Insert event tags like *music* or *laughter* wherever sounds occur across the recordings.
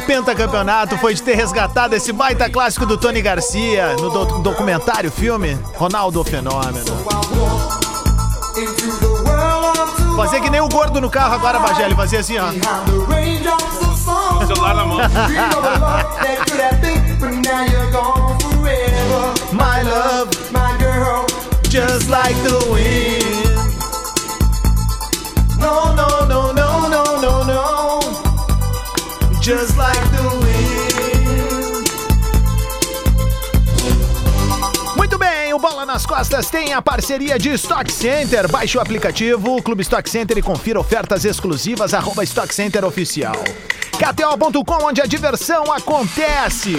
do pentacampeonato, foi de ter resgatado esse baita clássico do Tony Garcia no do- documentário, filme Ronaldo o Fenômeno. Fazer que nem o gordo no carro agora, Bagelli, fazia assim, ó. Celular na mão. *laughs* My love, My girl, just like the wind. Nas Costas tem a parceria de Stock Center. Baixe o aplicativo Clube Stock Center e confira ofertas exclusivas, arroba Stock Center Oficial. KTO.com, onde a diversão acontece.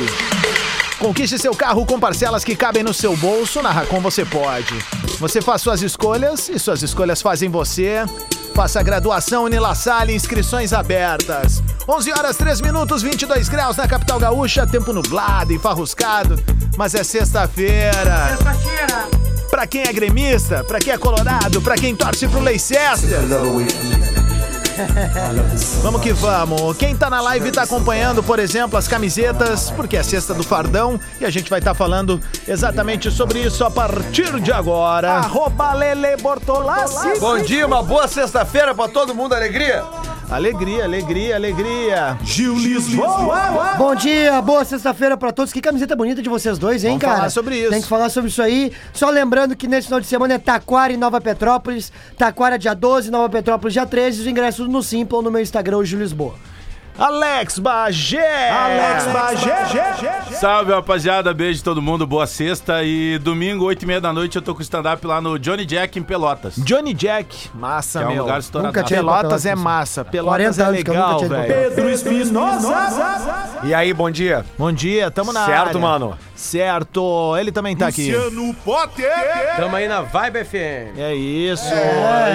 Conquiste seu carro com parcelas que cabem no seu bolso. Na Racon você pode. Você faz suas escolhas e suas escolhas fazem você. Faça a graduação Unila Salle, inscrições abertas. 11 horas 3 minutos, 22 graus na capital gaúcha, tempo nublado, enfarruscado, mas é sexta-feira. Pra quem é gremista, pra quem é colorado, pra quem torce pro Leicester. Vamos que vamos. Quem tá na live tá acompanhando, por exemplo, as camisetas, porque é sexta do Fardão e a gente vai estar falando exatamente sobre isso a partir de agora. Arroba Lele Bortolassi. Bom dia, uma boa sexta-feira pra todo mundo, alegria? Alegria, alegria, alegria. Gil Lisboa. Bom dia, boa sexta-feira pra todos. Que camiseta bonita de vocês dois, hein, Vamos cara? falar sobre isso. Tem que falar sobre isso aí. Só lembrando que nesse final de semana é Taquara e Nova Petrópolis. Taquara dia 12, Nova Petrópolis dia 13. Os ingressos no Simple, no meu Instagram, o Gil Lisboa. Alex Bagé. Alex Bagé. Salve, rapaziada. Beijo de todo mundo. Boa sexta. E domingo, 8 e meia da noite, eu tô com stand-up lá no Johnny Jack em Pelotas. Johnny Jack, massa, Que é um meu. lugar estourado. Pelotas é massa, 40 Pelotas é legal, velho. Pedro Espinosa. E aí, bom dia? Bom dia, tamo na Certo, área. mano? Certo, ele também tá aqui. Potter. Tamo aí na Vibe FM. É isso.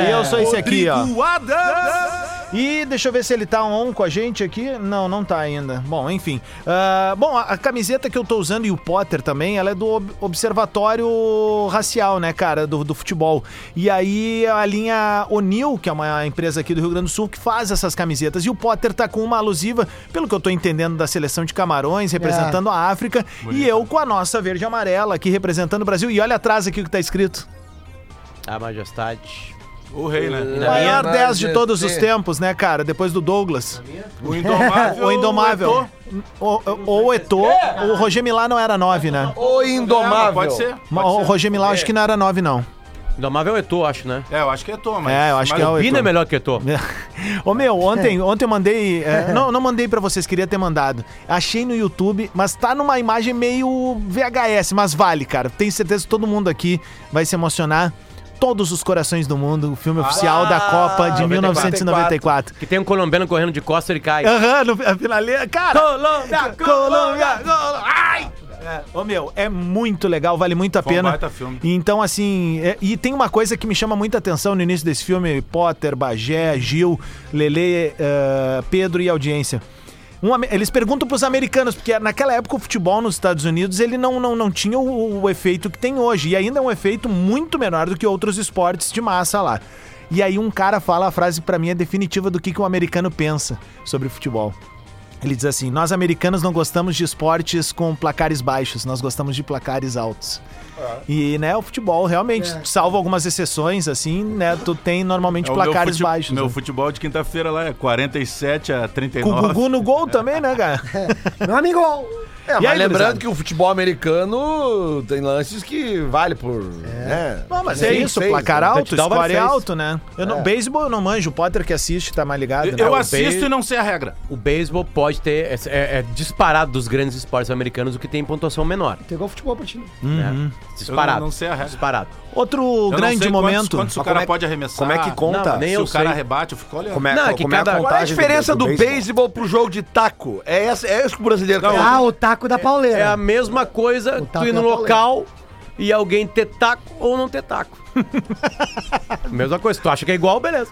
E eu sou esse aqui, ó. Adams. E deixa eu ver se ele tá on com a gente aqui. Não, não tá ainda. Bom, enfim. Ah, bom, a, a camiseta que eu tô usando e o Potter também, ela é do Ob- Observatório Racial, né, cara, do, do futebol. E aí a linha O'Neill, que é uma empresa aqui do Rio Grande do Sul, que faz essas camisetas. E o Potter tá com uma alusiva, pelo que eu tô entendendo, da seleção de Camarões, representando a África. E eu com a nossa verde e amarela aqui representando o Brasil. E olha atrás aqui o que tá escrito. A majestade. O rei, né? Na Maior minha- 10 de todos os tempos, né, cara? Depois do Douglas. O indomável. O Indomável. Ou ou o Eto'o, o Roger Milá não era 9, né? O É, Indomável. pode ser. Pode O. Roger Milá acho que não era 9, não. Indomável é Eto'o, acho, né? É, eu acho que é Tô, mas... É, eu acho mas que é o Pina é Eto'o. melhor que Eto'o. *laughs* Ô meu, ontem, ontem eu mandei. é, *laughs* não, não mandei pra vocês, queria ter mandado. Achei no YouTube, mas tá numa imagem meio VHS, mas vale, cara. Tenho certeza que todo mundo aqui vai se emocionar. Todos os Corações do Mundo, o filme oficial da Copa de 1994. Que tem um colombiano correndo de costa, ele cai. Aham, no a finaleira. Cara, Colômbia, Colômbia, Colômbia. Ai! É, Ô meu, é muito legal, vale muito a Foi um pena. baita filme. Então, assim, é- e tem uma coisa que me chama muita atenção no início desse filme: Potter, Bagé, Gil, Lele, eh, Pedro e audiência. Um eles perguntam pros americanos, porque naquela época o futebol nos Estados Unidos ele não, não, não tinha o, o efeito que tem hoje. E ainda é um efeito muito menor do que outros esportes de massa lá. E aí um cara fala a frase pra mim é definitiva do que, que um americano pensa sobre futebol. Ele diz assim: Nós americanos não gostamos de esportes com placares baixos, nós gostamos de placares altos. E, né, o futebol realmente, salvo algumas exceções, assim, né, tu tem normalmente É meu placares fute- baixos. Meu né? futebol de quinta-feira lá é 47 a Com o 39. Gugu no gol também, né, cara? *laughs* Meu amigo! É, E mas aí, lembrando que o futebol americano tem lances que vale por. né? Não, mas é isso, seis, placar né? alto, Touchdown score vale seis. alto, né? Eu não, Beisebol eu não manjo, o Potter que assiste tá mais ligado. Eu, né? eu assisto be- e não sei a regra. O beisebol pode ter. É, é- é disparado dos grandes esportes americanos o que tem pontuação menor. Tem igual futebol pra ti. Né? Disparado. Eu não- não sei a regra. Disparado. Outro Eu não grande sei quantos- momento. Quantos, o cara como é- pode arremessar. Como é que conta? Não, nem Se eu o cara sei. rebate, eu fico olhando. Como é, Não, é que como é a cada- Qual é a diferença do, beisebol? beisebol pro jogo de taco? É, essa, é isso que o brasileiro quer. Ah, o taco da pauleira. É a mesma coisa tu ir no é a local e alguém ter taco ou não ter taco. *laughs* mesma coisa. Tu acha que é igual, beleza.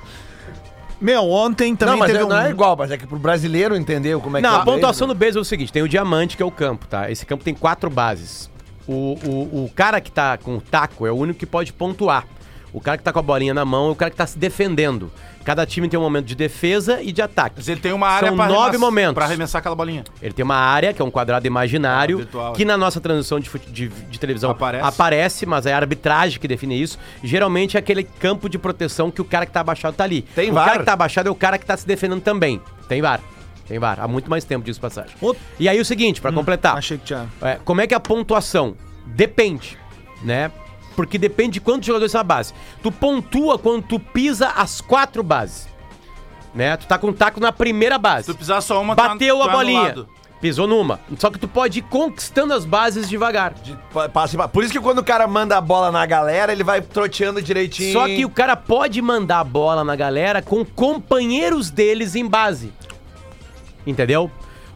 Meu, ontem também Não, mas teve é- um... não é igual, mas é que pro brasileiro entender como é que Não, é a o pontuação do beisebol é o seguinte: tem o diamante, que é o campo, tá? Esse campo tem quatro bases. O, o, o cara que tá com o taco é o único que pode pontuar. O cara que tá com a bolinha na mão é o cara que tá se defendendo. Cada time tem um momento de defesa e de ataque. Mas ele tem uma área São pra nove arremessar- momentos. pra arremessar aquela bolinha. Ele tem uma área, que é um quadrado imaginário, Ah, virtual. que na nossa transmissão de, de- de televisão Aparece. aparece, mas é a arbitragem que define isso. Geralmente é aquele campo de proteção que o cara que tá abaixado tá ali. Tem o VAR? cara que tá abaixado é o cara que tá se defendendo também. Tem VAR. Tem VAR. Há muito mais tempo disso passagem. Outro- E aí o seguinte, pra completar. Achei que tinha... É, como é que é a pontuação? Depende, né? Porque depende de quantos jogadores são na base. Tu pontua quando tu pisa as quatro bases. Né? Tu tá com o taco na primeira base. Se tu pisar só uma, tu- Bateu tu a é bolinha. Pisou numa. Só que tu pode ir conquistando as bases devagar. De- pa- passa pa- Por isso que quando o cara manda a bola na galera, ele vai troteando direitinho. Só que o cara pode mandar a bola na galera com companheiros deles em base. Entendeu?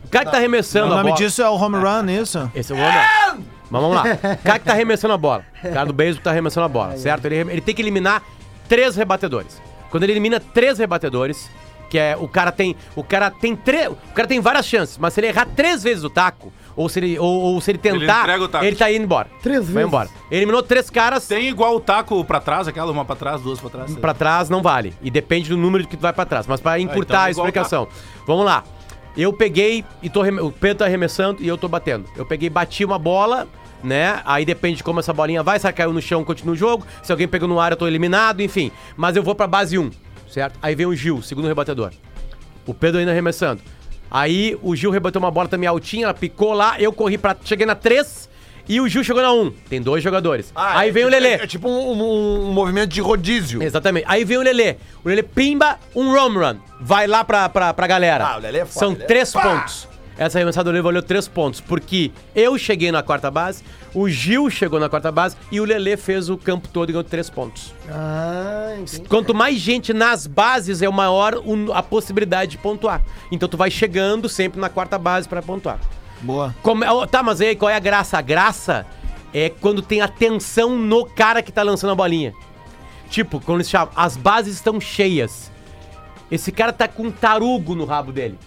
O cara que tá arremessando O a nome bola. disso é o home run, isso? Esse é o homem. Mas vamos lá. O cara que tá arremessando a bola. O cara do beisebol que tá arremessando a bola, certo? Ele, ele tem que eliminar três rebatedores. Quando ele elimina três rebatedores, que é o cara tem. O cara tem três. O cara tem várias chances, mas se ele errar três vezes o taco, ou se ele, ou, ou se ele tentar, entrega o taco. ele tá indo embora. Três Vai vezes. embora. Ele eliminou três caras. Tem igual o taco pra trás, aquela, uma pra trás, duas pra trás. Pra trás não vale. E depende do número que tu vai pra trás. Mas pra encurtar então é a igual explicação. Vamos lá. Eu peguei e tô o Pedro tá arremessando e eu tô batendo. Eu peguei, bati uma bola, né? Aí depende de como essa bolinha vai, se ela caiu no chão, continua o jogo. Se alguém pegou no ar, eu tô eliminado, enfim. Mas eu vou pra base 1, certo? Aí vem o Gil, segundo rebatedor. O Pedro ainda arremessando. Aí o Gil rebateu uma bola também altinha, ela picou lá, eu corri pra. Cheguei na 3 e o Gil chegou na 1. Tem dois jogadores. Ah, aí é vem o tipo- Lelê. É, tipo um, um- um movimento de rodízio. Exatamente. Aí vem o Lelê. O Lelê pimba um home run. Vai lá pra, pra, pra galera. Ah, o Lelê é foda, São Lelê é- três Pá! pontos. Essa arremessada do Lelê valeu três pontos. Porque eu cheguei na quarta base, o Gil chegou na quarta base e o Lelê fez o campo todo e ganhou três pontos. Ah, entendi. Quanto mais gente nas bases, é o maior a possibilidade de pontuar. Então tu vai chegando sempre na quarta base pra pontuar. Boa. Como é- tá, mas aí qual é a graça? A graça é quando tem atenção no cara que tá lançando a bolinha. Tipo, quando eles chamam, as bases estão cheias. Esse cara tá com um tarugo no rabo dele.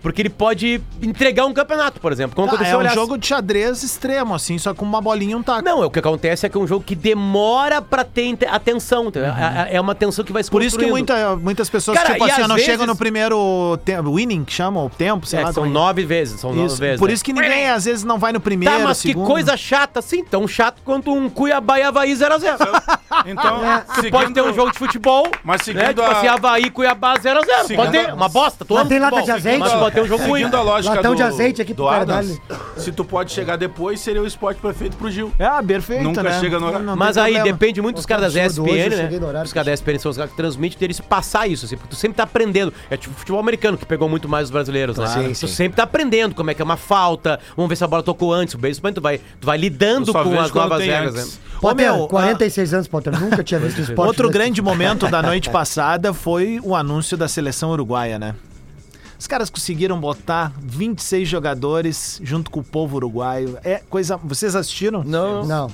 Porque ele pode entregar um campeonato, por exemplo. Como Tá, aconteceu, é um aliás- jogo de xadrez extremo, assim, só com uma bolinha e um taco. Não, o que acontece é que é um jogo que demora pra ter atenção. entendeu? É, é uma atenção que vai se Por isso que muita, muitas pessoas, Cara, tipo assim, não vezes- chegam no primeiro tempo, winning, que chamam, o tempo, sei É, lá. são como é. nove vezes, são nove Isso. vezes. Por né? isso que ninguém, às vezes, não vai no primeiro, Tá, mas segundo. que coisa chata, assim, tão chato quanto um Cuiabá e Havaí 0x0. *laughs* Então, Você pode ter um jogo de futebol, Mas né? seguindo Tipo a- assim, Havaí e Cuiabá 0x0. Seguindo Pode ter, uma bosta. Mas ama tem lata de azeite? Pode ter um jogo ruim. Seguindo a lógica Latão do, de azeite aqui do pro Adams, se tu pode chegar depois, seria o esporte perfeito pro Gil. É, perfeito, Nunca né? chega no horário. Não tem Mas aí problema. depende muito dos caras da hoje ESPN, né? horário Os caras da ESPN são os caras que transmitem deles passar isso, assim, porque tu sempre tá aprendendo. É tipo futebol americano, que pegou muito mais os brasileiros, né? Sim, tu sim. sempre tá aprendendo como é que é uma falta, vamos ver se a bola tocou antes, o beisebol, tu vai, tu vai lidando com as novas tem regras, né? Ô, meu, 46 anos, Potter. Nunca tinha visto *laughs* esporte. Outro grande momento da noite passada foi o anúncio da seleção uruguaia, né? Os caras conseguiram botar 26 jogadores junto com o povo uruguaio. É coisa. Vocês assistiram? Não. Não.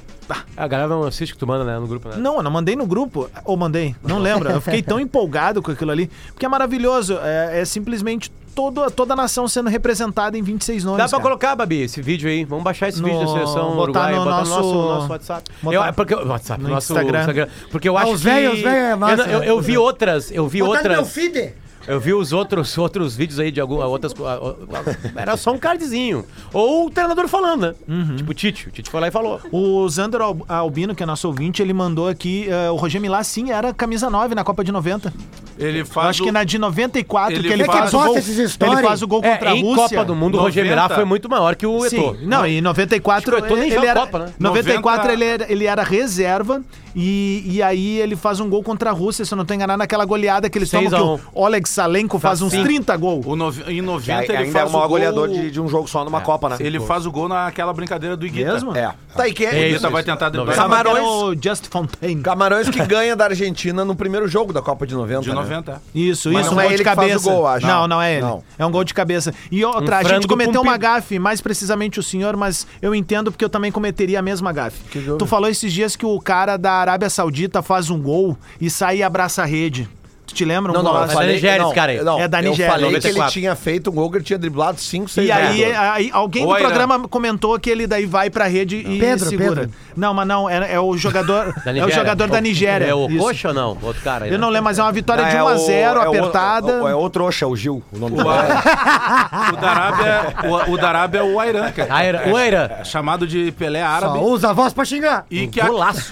A galera não assiste que tu manda, né, no grupo, né? Não, eu não mandei no grupo. Ou mandei? Não lembro. Eu fiquei tão empolgado com aquilo ali. Porque é maravilhoso. É, é simplesmente todo, toda a nação sendo representada em 26 nomes. Dá pra cara. colocar, Babi, esse vídeo aí. Vamos baixar esse No- vídeo da seleção botar uruguaia, no botar nosso- no nosso, nosso WhatsApp. botar- Eu, é porque, WhatsApp, no nosso Instagram. Porque eu Ah, acho os que... velhos, os velhos é massa, eu, eu, né? eu vi outras, eu vi Botar no meu outras... feed. Eu vi os outros, outros vídeos aí de algumas outras. co- a- a- Era só um cardzinho. Ou o treinador falando, né? Uhum. Tipo o Tite. O Tite foi lá e falou. O Zander Al- Albino, que é nosso ouvinte, ele mandou aqui. eh, o Roger Milá, sim, era camisa 9 na Copa de 90. Ele Eu faz acho que o- na de 94 Ele que ele faz- faz o gol. Ele faz o gol contra É, a em Rússia. Copa do Mundo, o Roger 90. Milá foi muito maior que o Eto'o. Sim, não, em 94 Acho que o Eto'o nem ele era, Copa, né? 94 90 ele, era, ele era reserva e, e aí ele faz um gol contra a Rússia, se eu não tô enganado, naquela goleada que eles tomam 6 a que 1. o Oleg Salenko faz uns Sim. 30 gols. o nove- em Que 90 aí- ele ainda faz é o maior o gol... goleador de, de um jogo só numa Copa, né? Ele faz o gol naquela brincadeira do Iguita. Mesmo? É. Tá, e que O É Iguita vai tentar... Vai- Camarões... Camarões- o Just Fontaine. Camarões que *laughs* ganha da Argentina no primeiro jogo da Copa de 90. De né? 90. Isso, Mas isso, não um é gol ele de que faz o cabeça. gol, acho. Não, não é ele. Não. É um gol de cabeça. E outra, Um a gente cometeu com uma gafe, mais precisamente o senhor, mas eu entendo porque eu também cometeria a mesma gafe. jogo? Tu falou esses dias que o cara da Arábia Saudita faz um gol e sai e abraça a rede. Tu te lembra? Um Não, não, eu falei, Nigéria não, esse cara aí. não, É da Eu Nigéria, falei que ele 94. tinha feito um gol que ele tinha driblado 5, 6 E aí, aí alguém Ou do a Irã. programa comentou que ele daí vai pra rede e Pedro, segura. Pedro. Não, mas não, é, é o jogador. *laughs* Da é o jogador da Nigéria. É o. Coxa ou não? Outro cara aí. Eu né? não lembro, mas é uma vitória de é 1 a o- 0 é o- apertada. É o, é outro Oxa, o Gil, o nome do O Darabia, o, o Darabia é o Airan, é Aira, o Aira. chamado de Pelé árabe. Só usa a voz pra xingar. E que,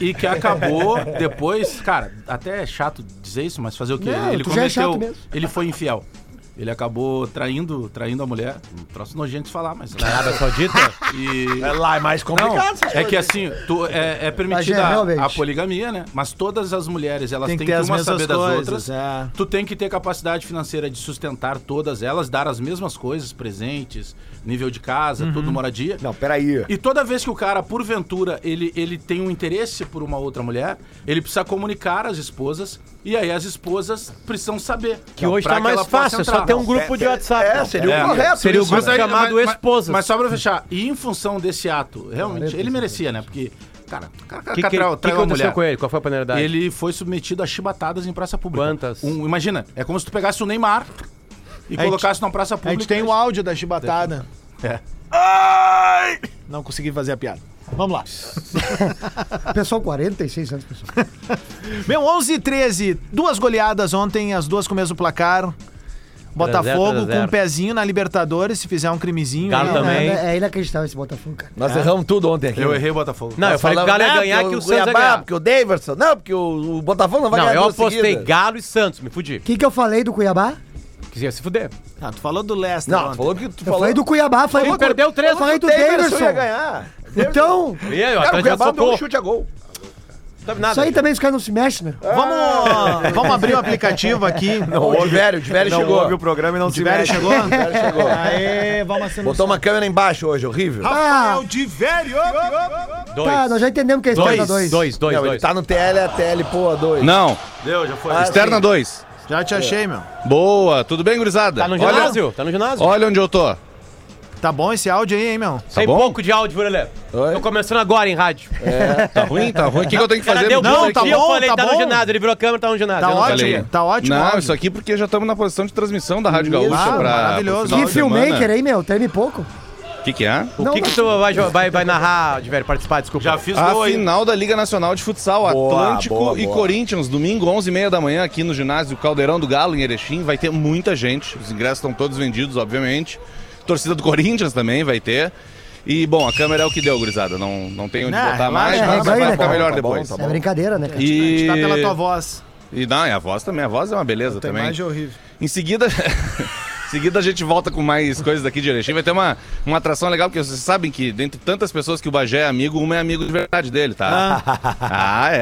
e que acabou depois, cara, até é chato dizer isso, mas fazer o quê? Não, ele é chato cometeu, mesmo. ele foi infiel. Ele acabou traindo, traindo a mulher. Um troço nojento de falar, mas. Na Arábia Saudita? *laughs* E... É lá, é mais complicado. Não, é que assim, tu, é, é permitida é, a, a poligamia, né? Mas todas as mulheres, elas têm que que, ter as uma mesmas saber das coisas, outras. é. Tu tem que ter capacidade financeira de sustentar todas elas, dar as mesmas coisas, presentes, nível de casa, Uhum. tudo, moradia. Não, peraí. E toda vez que o cara, porventura, ele, ele tem um interesse por uma outra mulher, ele precisa comunicar às esposas, e aí as esposas precisam saber. Que hoje tá mais fácil, só tem um grupo de WhatsApp. É, seria É. o correto. Seria o grupo aí- chamado mas- mas- Esposas. Mas só pra fechar, e em função desse ato, realmente, ele merecia, né? Porque, cara, o cara, O cara que, que, traiu- que, que aconteceu mulher. com ele? Qual foi a penalidade? Ele foi submetido a chibatadas em praça pública. Quantas? Um- imagina, é como se tu pegasse o Neymar e A gente- colocasse numa praça A pública. gente tem o áudio da chibatada. É. Não consegui fazer a piada. Vamos lá. *laughs* Pessoal, 46 anos, pessoal. *laughs* Meu, 11 e 13. Duas goleadas ontem, as duas com o mesmo placar. Botafogo 3 a 0. com um pezinho na Libertadores, se fizer um crimezinho. Galo aí, também. né? É, é inacreditável esse Botafogo, cara. Nós erramos tudo ontem aqui. Eu né? errei o Botafogo. Não, eu Nós falei que o Galo ia né, ganhar, porque que o Santos ia ganhar. Porque o Daverson. Não, porque o, o Botafogo não vai Não, ganhar eu duas apostei seguidas. Galo e Santos, me fudi. O que, que eu falei do Cuiabá? Quisia se fuder. Ah, tu falou do Leicester Não, ontem. falou que tu Eu falou. falei do Cuiabá, falei Ele do... perdeu três, Eu falei do Daverson ia Davidson. ganhar. Então, E aí, ó, Cara, o Atlético Cuiabá deu um socou. chute a gol. Não sabe nada. isso aí também os caras não se mexem, né? Vamos, vamos abrir o aplicativo aqui. Não, o Diverio, o Diverio Não chegou. ouve o programa e não O se Diverio mexe. chegou? O Diverio chegou. *laughs* Aê, vamos assinar. Botou uma câmera embaixo hoje, horrível. Ah, de velho! Dois. tá, nós já entendemos que é externa Dois, 2. dois, dois, Não, ele dois. tá no TL, a TL, pô, 2. Não, Deu, já foi. Ah, externa sim. 2. Já te achei, meu. Boa, tudo bem, gurizada? Tá no Olha- ginásio? Tá no ginásio? Olha onde eu tô. Tá bom esse áudio aí, hein, meu? Tem bom? pouco de áudio, Burelê. Tô começando agora em rádio. Tá ruim? Tá ruim? O que, que eu tenho que fazer? deu Não, bom tá aqui? eu bom, falei, tá tá no bom. ginásio. Ele virou a câmera, tá no ginásio. Tá Eu ótimo, falei. tá ótimo. Não, áudio. isso aqui porque já estamos na posição de transmissão da Rádio Gaúcha Ah, pra. maravilhoso. Que filmmaker aí, meu, treme pouco. O que, que é? O Não, que, que tu vai, vai, vai narrar, de velho, participar? Desculpa. Já fiz A final da Liga Nacional de Futsal, Boa, Atlântico boa, e boa. Corinthians, domingo, 11h30 da manhã, aqui no ginásio Caldeirão do Galo, em Erechim. Vai ter muita gente, os ingressos estão todos vendidos, obviamente. Torcida do Corinthians também vai ter. E, bom, a câmera é o que deu, gurizada. Não, não tem onde Não, botar relaxa, mais, mas vai né, ficar cara? melhor Tá bom, depois. tá É brincadeira, né, cara? A gente tá pela tua voz. E não, e a voz também, a voz é uma beleza Tua também. imagem é horrível. Em seguida, *laughs* seguida a gente volta com mais coisas daqui de Erechim. Vai ter uma, uma atração legal, porque vocês sabem que dentre tantas pessoas que o Bagé é amigo, uma é amigo de verdade dele, tá? Ah, é,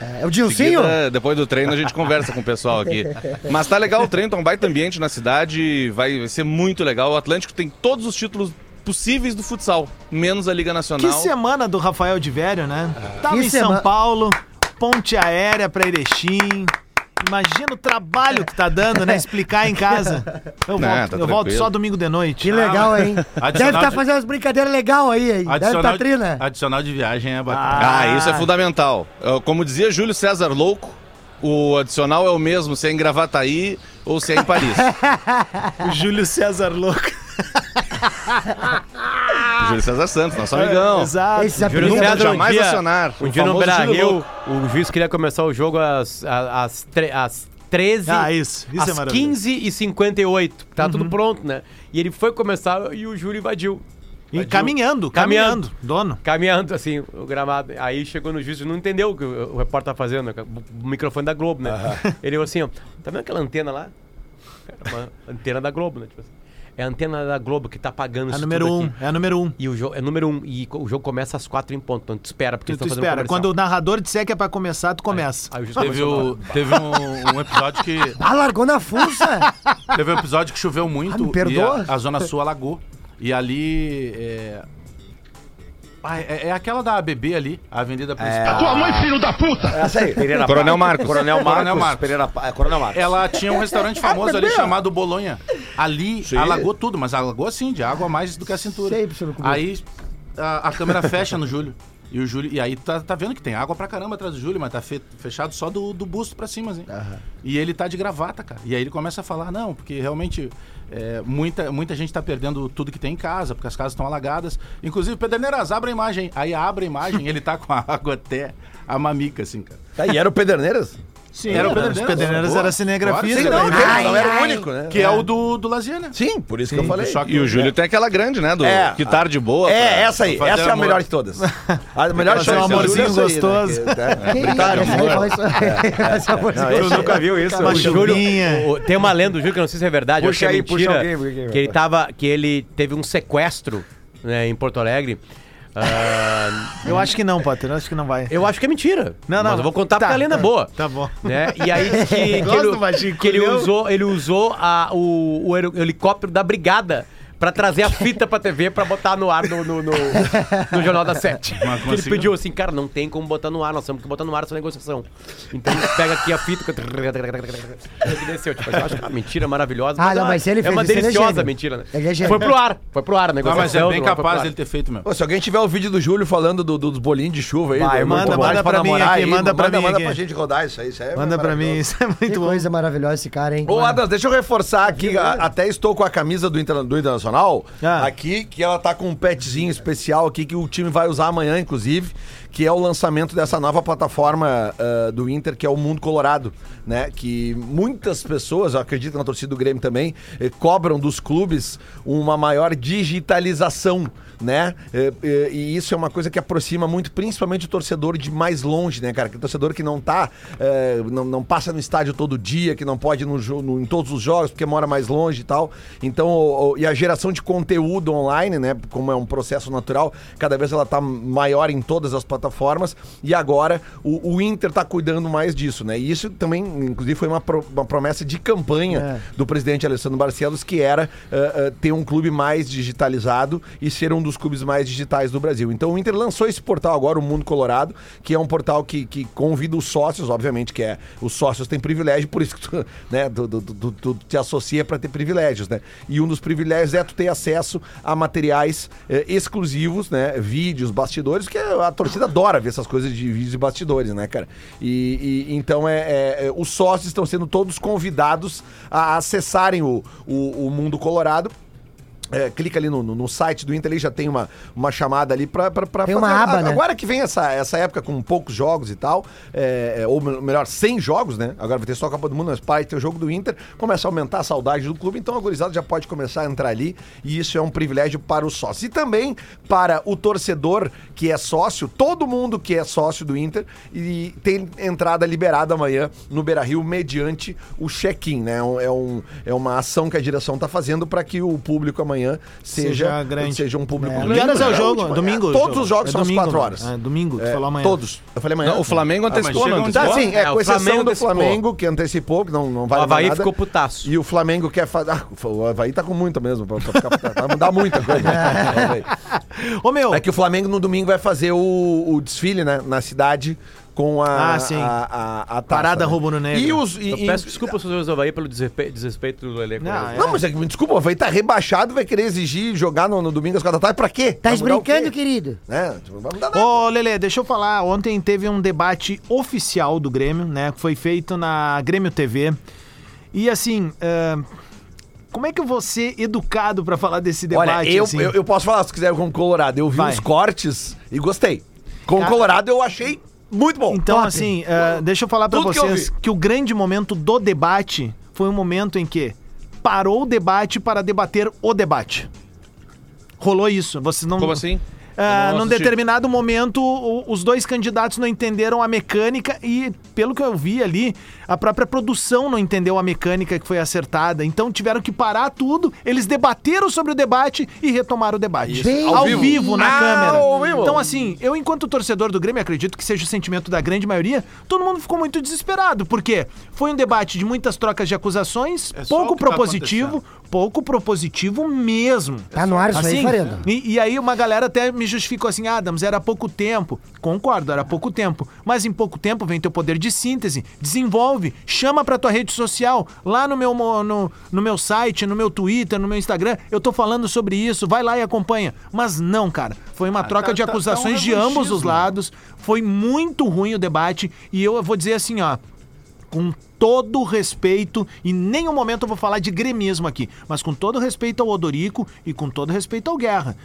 é, é. É o Dilcinho? Seguida, depois do treino a gente conversa com o pessoal aqui. Mas tá legal o treino, tá um baita ambiente na cidade, vai, vai ser muito legal. O Atlântico tem todos os títulos possíveis do futsal, menos a Liga Que Nacional. semana do Rafael de Vério, né? Tava Que em sema- São Paulo, ponte aérea pra Erechim. Imagina o trabalho que tá dando, né? Explicar em casa. Eu volto, Não, tá eu volto só domingo de noite. Que legal, hein? *laughs* Adicional Deve estar de- fazendo umas brincadeiras legais aí, hein? Deve Adicional, estar de, trina. adicional de viagem é bacana. Ah, isso é fundamental. Uh, Como dizia Júlio César Louco, o adicional é o mesmo se é em Gravataí ou se é em Paris. *laughs* Júlio César louco. *laughs* Júlio César Santos, nosso amigão. Exato. Esse Júlio apelido. César, um jamais dia, acionar. Um O dia no famoso Júlio Beira-Rio, Louco. o juiz queria começar o jogo às, às, tre- às 13 Ah, isso. Isso é às maravilhoso. 15 e 58 Tá tudo pronto, né? E ele foi começar e o Júlio invadiu. E caminhando, caminhando. Dono. Caminhando, assim, o gramado. Aí chegou no juiz e não entendeu o que o, o repórter tá fazendo, né? o microfone da Globo, né? Ele falou assim, ó, tá vendo aquela antena lá? Era uma antena da Globo, né? Tipo assim, é a antena da Globo que tá pagando É a isso número tudo um. aqui. É a número um. E o jogo é número um. E o jogo começa às quatro em ponto. Então tu espera, porque Tu, eles tu estão fazendo espera. comercial. Quando o narrador disser que é pra começar, tu começa. Aí o juiz Teve, o, teve um, um episódio que. *laughs* Ah, largou na fuça. Teve um episódio que choveu Ah, muito me e perdoa? a, a Zona Sul alagou. E ali. É... Ah, é, é aquela da ABB ali, a avenida principal. Essa aí. É, Coronel Marcos. Coronel Marcos. Coronel Marcos. Pereira, é, Coronel Marcos. Ela tinha um restaurante *laughs* famoso ali chamado Bolonha. Ali alagou tudo, mas alagou assim, de água a mais do que a cintura. Sei. Aí a, a câmera fecha no Júlio. E o Júlio. E aí tá, tá vendo que tem água pra caramba atrás do Júlio, mas tá fe- fechado só do, do busto pra cima, assim. E ele tá de gravata, cara. E aí ele começa a falar, não, porque realmente é, muita, muita gente tá perdendo tudo que tem em casa, porque as casas estão alagadas. Inclusive, Pederneiras, abre a imagem. Aí abre a imagem, ele tá com a *laughs* água até a mamica, assim, cara. Tá, e era o Pederneiras? Sim, Era o os Pederneiras, Pederneiras pô. era cinegrafista. Claro, Não, sim, né? não, não era o único, né? Que é, o do, do Lazier, né? Sim, por isso que eu falei. Só que E o Júlio tem aquela grande, né? Do É. que tarde boa. É, pra- essa aí. Essa é a melhor de todas. *laughs* A melhor Fazer um chance do amorzinho é gostoso. Que- *laughs* é, Quem Brincar de essa aí amor. fala isso? Essa é a música. Não, esse é- viu isso? Uma O Júlio- tem uma lenda do Júlio que eu não sei se é verdade, eu Puxa que é aí, puxa mentira, alguém, porque- que ele tava, que ele teve um sequestro né, em Porto Alegre. Ah, Eu acho que não, Potter. Eu acho que não vai. eu acho que é mentira. Não, não. Mas eu vou contar Tá, porque a lenda é tá, boa. Tá bom. Né? E aí que, *laughs* que ele, que ele usou, ele usou a, o, o heli- helicóptero da brigada pra trazer a fita pra TV pra botar no ar no, no, no- no Jornal da Sete. Mas Que ele conseguiu? pediu assim, cara, não tem como botar no ar, nós temos que botar no ar essa negociação. Então pega aqui a fita. Ele desceu, tipo, eu acho que é uma mentira maravilhosa. Ah, não, mas se ele é fez uma isso, ele é deliciosa gênio. mentira, né? Ele é gênio. Foi pro ar, foi pro ar a Ah, mas negociação. é bem ar, capaz ar. dele ter feito mesmo. Pô, se alguém tiver o vídeo do Júlio falando do- do- dos bolinhos de chuva aí, Vai, do- manda, manda pra pra mim namorar aqui, aí, manda pra mim Manda aqui. pra gente rodar isso aí, isso aí é Manda pra mim, isso é Que muito bom. coisa maravilhosa esse cara, hein? Ô, Adams, deixa eu reforçar aqui, até estou com a camisa do, Inter- do Internacional, Ah. aqui, que ela tá com um petzinho especial aqui que o time vai usar amanhã, inclusive, que é o lançamento dessa nova plataforma ah, do Inter, que é o Mundo Colorado, né? Que muitas pessoas, eu acredito na torcida do Grêmio também, eh, cobram dos clubes uma maior digitalização né? É, é, e isso é uma coisa que aproxima muito, principalmente o torcedor de mais longe, né, cara? Que torcedor que não tá, é, não, não passa no estádio todo dia, que não pode ir no, no- em todos os jogos porque mora mais longe e tal. Então, o- o- e a geração de conteúdo online, né? Como é um processo natural, cada vez ela tá maior em todas as plataformas. E agora o, o Inter tá cuidando mais disso, né? E isso também, inclusive, foi uma, pro- uma promessa de campanha É. do presidente Alessandro Barcelos, que era eh, eh, ter um clube mais digitalizado e ser um dos clubes mais digitais do Brasil. Então o Inter lançou esse portal agora, o Mundo Colorado, que é um portal que, que convida os sócios, obviamente, que é os sócios têm privilégio, por isso que tu, *laughs* né, tu- tu- tu te associa para ter privilégios, né? E um dos privilégios é tu ter acesso a materiais eh, exclusivos, né? Vídeos, bastidores, que a torcida adora ver essas coisas de vídeos e bastidores, né, cara? E, e- então é, é- é, os sócios estão sendo todos convidados a acessarem o, o, o Mundo Colorado. É, clica ali no, no- no site do Inter, ali já tem uma, uma chamada ali pra, pra, pra Tem uma aba, né? Agora que vem essa, essa época com poucos jogos e tal, é, é, ou me- melhor, 100 jogos, né? Agora vai ter só a Copa do Mundo, mas para ter o jogo do Inter, começa a aumentar a saudade do clube, então a gurizada já pode começar a entrar ali e isso é um privilégio para o sócio. E também para o torcedor que é sócio, todo mundo que é sócio do Inter e tem entrada liberada amanhã no Beira-Rio mediante o check-in, né? É, um, é uma ação que a direção está fazendo para que o público amanhã seja, Seja grande. seja um público É. grande. Que horas é o jogo? Domingo? Todos os jogos É são domingo, às 4 mano. horas. É domingo, tu É, falou amanhã. Todos. Eu falei amanhã. Não, o Flamengo antecipou, chega não antecipou? Tá, sim, é, É, com o exceção Flamengo do antecipou. Flamengo, que antecipou, que não, não vai O Havaí nada. ficou putaço. E o Flamengo quer fazer. *laughs* Ah, o Havaí tá com muita mesmo, pra, pra ficar putaço. Vai mudar muita coisa. *laughs* Ô, meu, É que o Flamengo no domingo vai fazer o, o desfile, né? Na cidade com a. Ah, sim. A, a, a taça, Parada né? rubro-negra. E os. E, Eu e- peço desculpa aos seus Havaí pelo desrespe- desrespeito do elenco. Não, né? é. Não, mas é que, me desculpa, o Havaí tá rebaixado, vai querer exigir jogar no, no domingo às quatro da tarde. Pra quê? Tá brincando, quê? querido? Né? Tipo, Não vai mudar nada. Ô, Lele, deixa eu falar. Ontem teve um debate oficial do Grêmio, né? Que foi feito na Grêmio TV. E assim, é, como é que ser educado pra falar desse debate? Olha, eu, assim? eu, eu posso falar, se quiser, com o Colorado. Eu vi Vai. os cortes e gostei. Com o Colorado eu achei muito bom. Então, Top. assim, é, deixa eu falar que eu vocês vi. que, o grande momento do debate foi um momento em que parou o debate para debater o debate. Rolou isso. Vocês não. Como assim? Não num assisti. determinado momento, o- os dois candidatos não entenderam a mecânica e, pelo que eu vi ali, a própria produção não entendeu a mecânica que foi acertada. Então tiveram que parar tudo, eles debateram sobre o debate e retomaram o debate. Bem ao ao vivo, vivo. na Ah, câmera. ao vivo. Então, assim, eu, enquanto torcedor do Grêmio, acredito que seja o sentimento da grande maioria, todo mundo ficou muito desesperado, porque foi um debate de muitas trocas de acusações, É pouco tá propositivo, pouco propositivo mesmo. Tá no ar isso aí, Fareda? E, e aí uma galera até me justificou assim, Adams, era pouco tempo. Concordo, era pouco tempo. Mas em pouco tempo vem teu poder de síntese, desenvolve, chama pra tua rede social, lá no meu, no, no meu site, no meu Twitter, no meu Instagram, eu tô falando sobre isso, vai lá e acompanha. Mas não, cara, foi uma troca tá- de tá- acusações tá um de ambos os lados, foi muito ruim o debate, e eu vou dizer assim, ó, com todo respeito, e nenhum momento eu vou falar de gremismo aqui, mas com todo respeito ao Odorico e com todo respeito ao Guerra.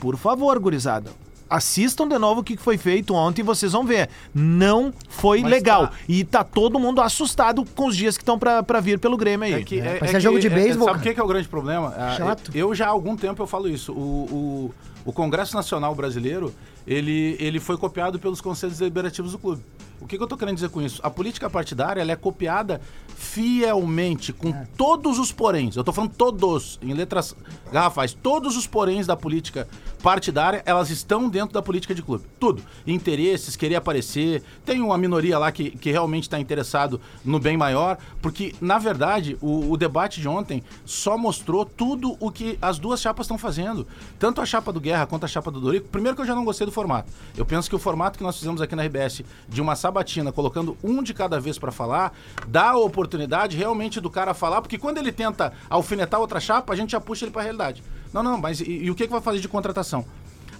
Por favor, gurizada. Assistam de novo o que foi feito ontem e vocês vão ver. Não foi Mas legal. tá. E tá todo mundo assustado com os dias que estão pra, pra vir pelo Grêmio aí. É que, é, Mas é é jogo que- de é- beisebol, Sabe o que, que é o grande problema? Ah, Chato. Eu, eu já há algum tempo eu falo isso. O, o, o Congresso Nacional Brasileiro, ele, ele foi copiado pelos conselhos deliberativos do clube. O que, que eu tô querendo dizer com isso? A política partidária ela é copiada fielmente, com É. todos os poréns. Eu tô falando todos, em letras garrafais. Todos os poréns da política partidária, elas estão dentro da política de clube. Tudo. Interesses, querer aparecer. Tem uma minoria lá que, que realmente está interessado no bem maior, porque, na verdade, o, o debate de ontem só mostrou tudo o que as duas chapas estão fazendo. Tanto a chapa do Guerra quanto a chapa do Dorico. Primeiro que eu já não gostei do formato. Eu penso que o formato que nós fizemos aqui na RBS, de uma sabatina, colocando um de cada vez para falar, dá a oportunidade realmente do cara falar, porque quando ele tenta alfinetar outra chapa, a gente já puxa ele para a realidade. Não, não, mas e, e o que, que vai fazer de contratação?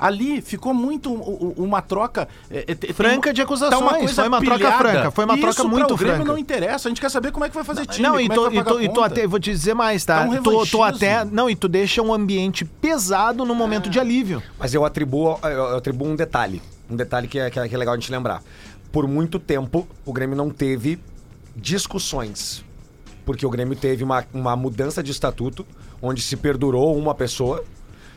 Ali ficou muito uma troca. é, é, Franca uma- de acusações, tá uma coisa foi uma troca pilhada. franca, foi uma E troca isso muito o Grêmio franca. não interessa, a gente quer saber como é que vai fazer time. Não, como e é que tu, vai e tu, e tu até, vou te dizer mais, tá? Tá um tu revanchismo. até, não, e tu deixa um ambiente pesado no momento de alívio. Mas eu atribuo, eu atribuo um detalhe. Um detalhe que é, que é que é legal a gente lembrar. Por muito tempo, o Grêmio não teve discussões. Porque o Grêmio teve uma, uma mudança de estatuto, onde se perdurou uma pessoa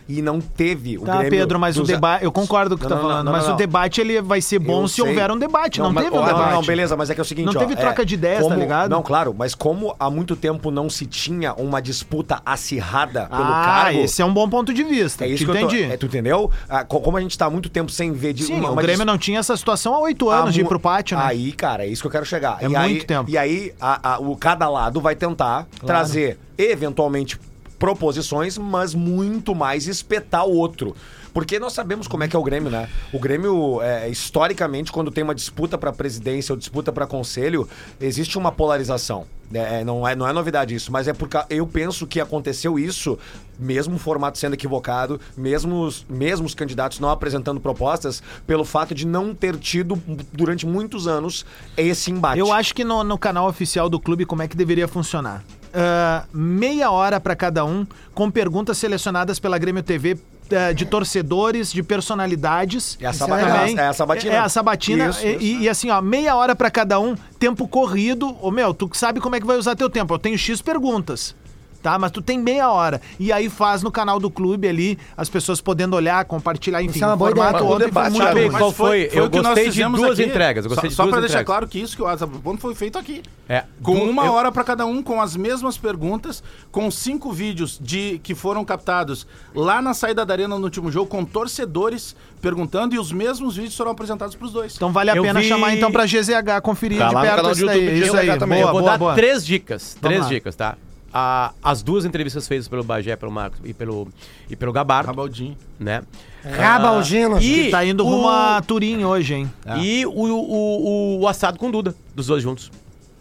e não teve o Tá, Grêmio. Pedro, mas o debate, eu concordo com o que Não, tá não, falando, não, mas o debate ele vai ser bom Eu se sei. houver um debate, não, mas- teve um debate. Não, beleza, mas é que é o seguinte, Não ó, teve é, troca de ideias, tá como- ligado? Não, claro, mas como há muito tempo não se tinha uma disputa acirrada pelo ah, cargo... esse é um bom ponto de vista. É isso que tô, entendi. é, tu entendeu? Ah, co- como a gente tá há muito tempo sem ver de Sim, uma, o Grêmio dis- não tinha essa situação há oito anos de ir pro pátio, né? Aí, cara, é isso que eu quero chegar. É e muito aí, tempo. E aí, a- a- o, cada lado vai tentar trazer, eventualmente, proposições, mas muito mais espetar o outro. Porque nós sabemos como é que é o Grêmio, né? O Grêmio, é, historicamente, quando tem uma disputa para presidência ou disputa para conselho, existe uma polarização. É, não, é, não é novidade isso, mas é porque eu penso que aconteceu isso, mesmo o formato sendo equivocado, mesmo os, mesmo os candidatos não apresentando propostas, pelo fato de não ter tido, durante muitos anos, esse embate. Eu acho que no, no canal oficial do clube, como é que deveria funcionar? Ah, meia hora para cada um, com perguntas selecionadas pela Grêmio TV eh, de torcedores, de personalidades. É a também. é a sabatina. É a sabatina. Isso, e, isso. e- e assim, ó, meia hora para cada um, tempo corrido. Ô, meu, tu sabe como é que vai usar teu tempo. Eu tenho X perguntas. Tá, mas tu tem meia hora. E aí faz no canal do clube ali, as pessoas podendo olhar, compartilhar, enfim. Isso é uma o boa ideia. formato Mas o ontem foi debate, muito. Mas qual foi? Eu o que nós gostei de fizemos duas aqui. entregas, eu Só, só duas pra deixar claro que isso que o WhatsApp ponto foi feito aqui. É. Com Du- uma eu- hora pra cada um, com as mesmas perguntas, com cinco vídeos de que foram captados lá na saída da arena no último jogo, com torcedores perguntando, e os mesmos vídeos foram apresentados pros dois. Então vale a Eu pena vi- chamar então pra GZH conferir Tá de lá no perto canal isso do YouTube aí. Isso aí. Boa, eu vou boa, dar boa. três dicas. Vamos três lá. dicas, tá? A- as duas entrevistas feitas pelo Bagé, pelo Marcos e pelo, e pelo Gabardo, Rabaldinho. né? Rabaldino. E Tá indo o- rumo a Turim hoje, hein? E o, o, o, o assado com Duda, dos dois juntos.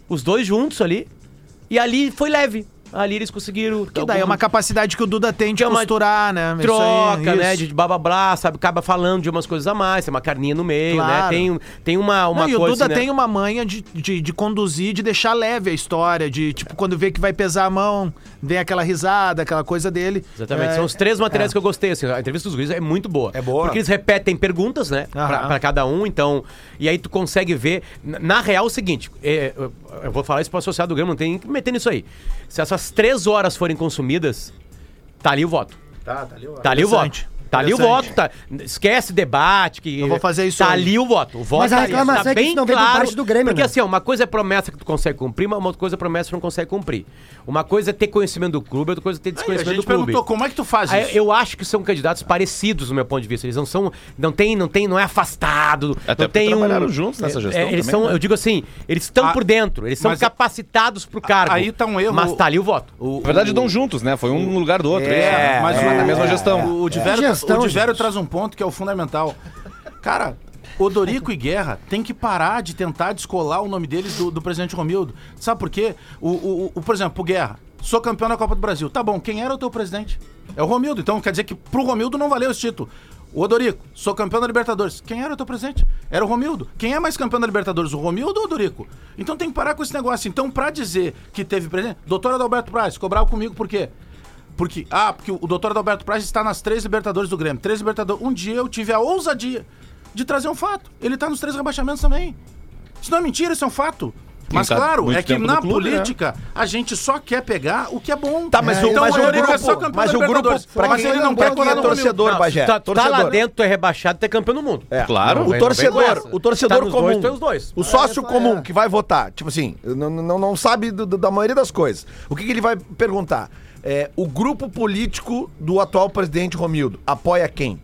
Os dois juntos ali. E ali foi leve. Ali eles conseguiram. Que daí é uma capacidade que o Duda tem de é costurar, né? Troca, né? De blá sabe? Acaba falando de umas coisas a mais, tem uma carninha no meio, né? Claro. Tem, tem uma, uma Não, e o coisa. Duda assim, né? tem uma manha de, de, de conduzir, de deixar leve a história, de tipo, quando vê que vai pesar a mão, vem aquela risada, aquela coisa dele. Exatamente. É, São os três materiais é. que eu gostei. Assim, a entrevista dos guris é muito boa. É boa. Porque eles repetem perguntas, né? Pra, pra cada um. Então. E aí tu consegue ver. Na, na real, é o seguinte: é, eu, vou falar isso pro associado do Grêmio, não tem que meter nisso aí. Se essas três horas forem consumidas, tá ali o voto. Tá, tá ali. ó. Tá ali o voto. Tá ali o voto, tá. Esquece debate. Que Eu vou fazer isso Tá hoje. ali o voto. O voto Mas a tá ali. reclamação Tá é que isso não vem por parte do Grêmio, Porque né? assim, ó, uma coisa é promessa que tu consegue cumprir, mas uma coisa é promessa que tu não consegue cumprir. Uma coisa é ter conhecimento do clube, outra coisa é ter Aí, a desconhecimento gente do clube. perguntou como é que tu faz Aí, isso. Eu acho que são candidatos parecidos do meu ponto de vista. Eles não são. Não tem, não tem, não é afastado. Até não porque tem um, trabalharam juntos nessa é, gestão é, eles também, são, né? eu digo assim, eles estão Ah, por dentro, eles são mas- capacitados pro cargo. Aí tá um erro. Mas tá ali o voto. O- Na verdade, o- dão juntos, né? Foi um no lugar do outro. É, isso, Mas né? o- na mesma gestão. O, o Divério, Gestão, o Divério gente. traz um ponto que é o fundamental. Cara, Odorico e Guerra tem que parar de tentar descolar o nome deles do, do presidente Romildo. Sabe por quê? O, o, o- por exemplo, o Guerra, sou campeão da Copa do Brasil. Tá bom, quem era o teu presidente? É o Romildo. Então quer dizer que pro Romildo não valeu esse título. O Odorico, sou campeão da Libertadores. Quem era o teu presidente? Era o Romildo. Quem é mais campeão da Libertadores, o Romildo ou o Odorico? Então tem que parar com esse negócio. Então, pra dizer que teve presidente, doutor Adalberto Braz, cobrava comigo por quê? Porque, ah, porque o doutor Adalberto Braz está nas três Libertadores do Grêmio. Três Libertadores. Um dia eu tive a ousadia de trazer um fato. Ele tá nos três rebaixamentos também. Isso não é mentira, isso é um fato. Mas tá claro, é que na clube, né? política a gente só quer pegar o que é bom. Tá, mas, É, o, então mas o o Odorico é só grupo, campeão mas o grupo, pra Mas quem, ele não quer quem colar é torcedor. Bagé, tá, tá lá dentro, tu é rebaixado, tu é campeão do mundo. É. Claro. Não O vem torcedor, o torcedor Tá comum. dois, é dois. O sócio É, comum é. que vai votar, tipo assim, não, não, não sabe do- do- da maioria das coisas. O que, que ele vai perguntar? É, o grupo político do atual presidente Romildo apoia quem?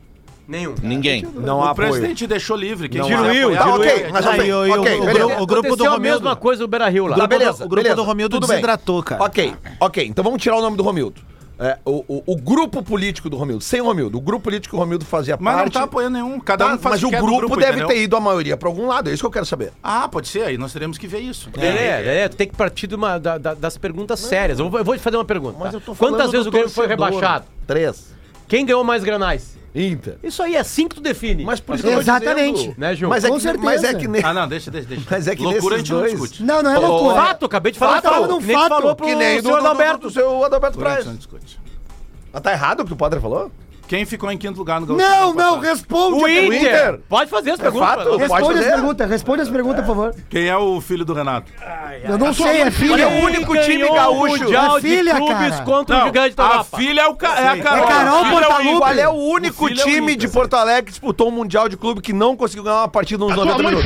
Nenhum. Ninguém. Não o apoio. presidente deixou livre. Quem. Diluiu, Tá, diluiu. ok, mas Ah, ok, e o- e o- ok, o beleza. grupo- o grupo do Aconteceu a Romildo. mesma coisa do Beira Rio lá. Tá, beleza, o grupo beleza. do Romildo Tudo bem. desidratou, cara. Ok, ok. Então vamos tirar o nome do Romildo. É, o, o- o grupo político do Romildo, sem o Romildo. O grupo político que o Romildo fazia Mas parte. não tá apoiando nenhum. Cada Tá, um faz mas o o que quer do grupo, deve entendeu? ter ido a maioria pra algum lado, é isso que eu quero saber. Ah, pode ser. Aí nós teremos que ver isso. Lelê, Lelê, tu tem que partir de uma, da- da- das perguntas sérias. Eu vou, eu vou te fazer uma pergunta. Mas tá? eu tô falando Quantas vezes o Grêmio foi rebaixado? Três. Quem ganhou mais granais? Inter. Isso aí é assim que tu define. Mas por isso que eu tô Exatamente. dizendo. Né, Gil? Mas é, Com que, certeza. mas é que nem. Ah, não, deixa, deixa, deixa. Mas é que Loucura a nesses gente não dois- discute. Não, não é loucura. Fato, acabei de falar. Fato, que nem tu fato. falou Que pro nem do, senhor do, do, Adalberto. do seu Adalberto Loucura a gente não discute. Ah, tá errado o que o padre falou? Quem ficou em quinto lugar no Gaúcho? Não, não, responde. O a Inter. Inter. Pode fazer as É perguntas. fato. Pode Responde as fazer. perguntas, responde as perguntas, por favor. Quem é o filho do Renato? Eu não sei, é filha. é o único time gaúcho. o Mundial É filha, de clubes cara. contra o gigante da a filha é, o ca... é a Carol. É Carol O filho Portalupe. Qual é o único O filho é o time Inter. de Porto Alegre que disputou um Mundial de clube que não conseguiu ganhar uma partida nos 90 minutos?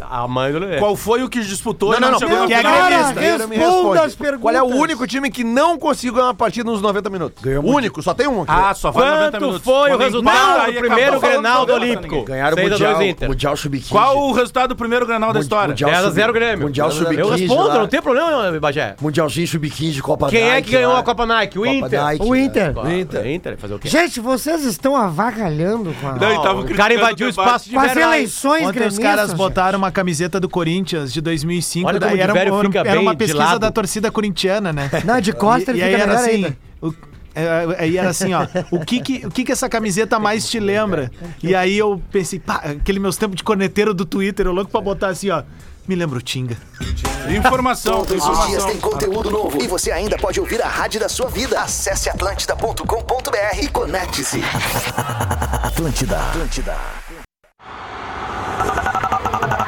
A mãe do. Qual foi o que disputou Não, não, não. Que é gremista. Me responda responde. as perguntas. Qual é o único time que não conseguiu ganhar uma partida nos 90 minutos? O único, só tem um. Ah, só 90 Quanto foi o resultado do primeiro. Grenal do Olímpico? Ganharam o 6 a 2 Mundial, Inter. mundial Sub-15. Qual o resultado do primeiro Grenal da história? Mundial 10 a Sub- 0 Grêmio. Mundial Sub-15. Eu respondo, não tem problema, Bagé. Mundialzinho Sub-15 de Copa Quem é Nike que ganhou a Copa Nike? O Inter. Nike, O? Inter. O Inter. Inter. Fazer o quê? Gente, vocês estão avacalhando com a... Não, O cara invadiu o espaço de as eleições Ontem os caras botaram uma camiseta do Corinthians de 2005. Olha daí era, uma de pesquisa lado. da torcida corintiana, né? Não, de costa ele e, fica era melhor assim. ainda. o- Aí era assim, ó. O que que, o que que essa camiseta mais te lembra? E aí eu pensei, pá, aquele meus tempos de corneteiro do Twitter, eu louco pra botar assim, ó. Me lembra o Tinga. Informação, Todos os dias informação. tem conteúdo novo e você ainda pode ouvir a rádio da sua vida. Acesse atlântida.com.br e conecte-se. Atlântida. Atlântida.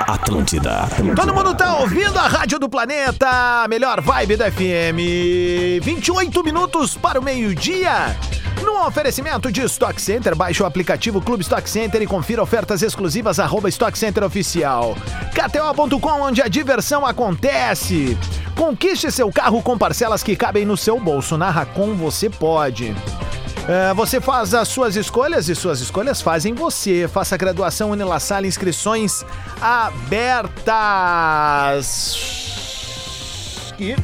Atlântida. Todo mundo tá ouvindo a Rádio do Planeta, melhor vibe da FM. 28 minutos para o meio-dia. No oferecimento de Stock Center, baixe o aplicativo Clube Stock Center e confira ofertas exclusivas arroba Stock Center Oficial. KTO.com, onde a diversão acontece. Conquiste seu carro com parcelas que cabem no seu bolso. Na Racon você pode. É, você faz as suas escolhas e suas escolhas fazem você. Faça a graduação Unilassalle, inscrições abertas. E...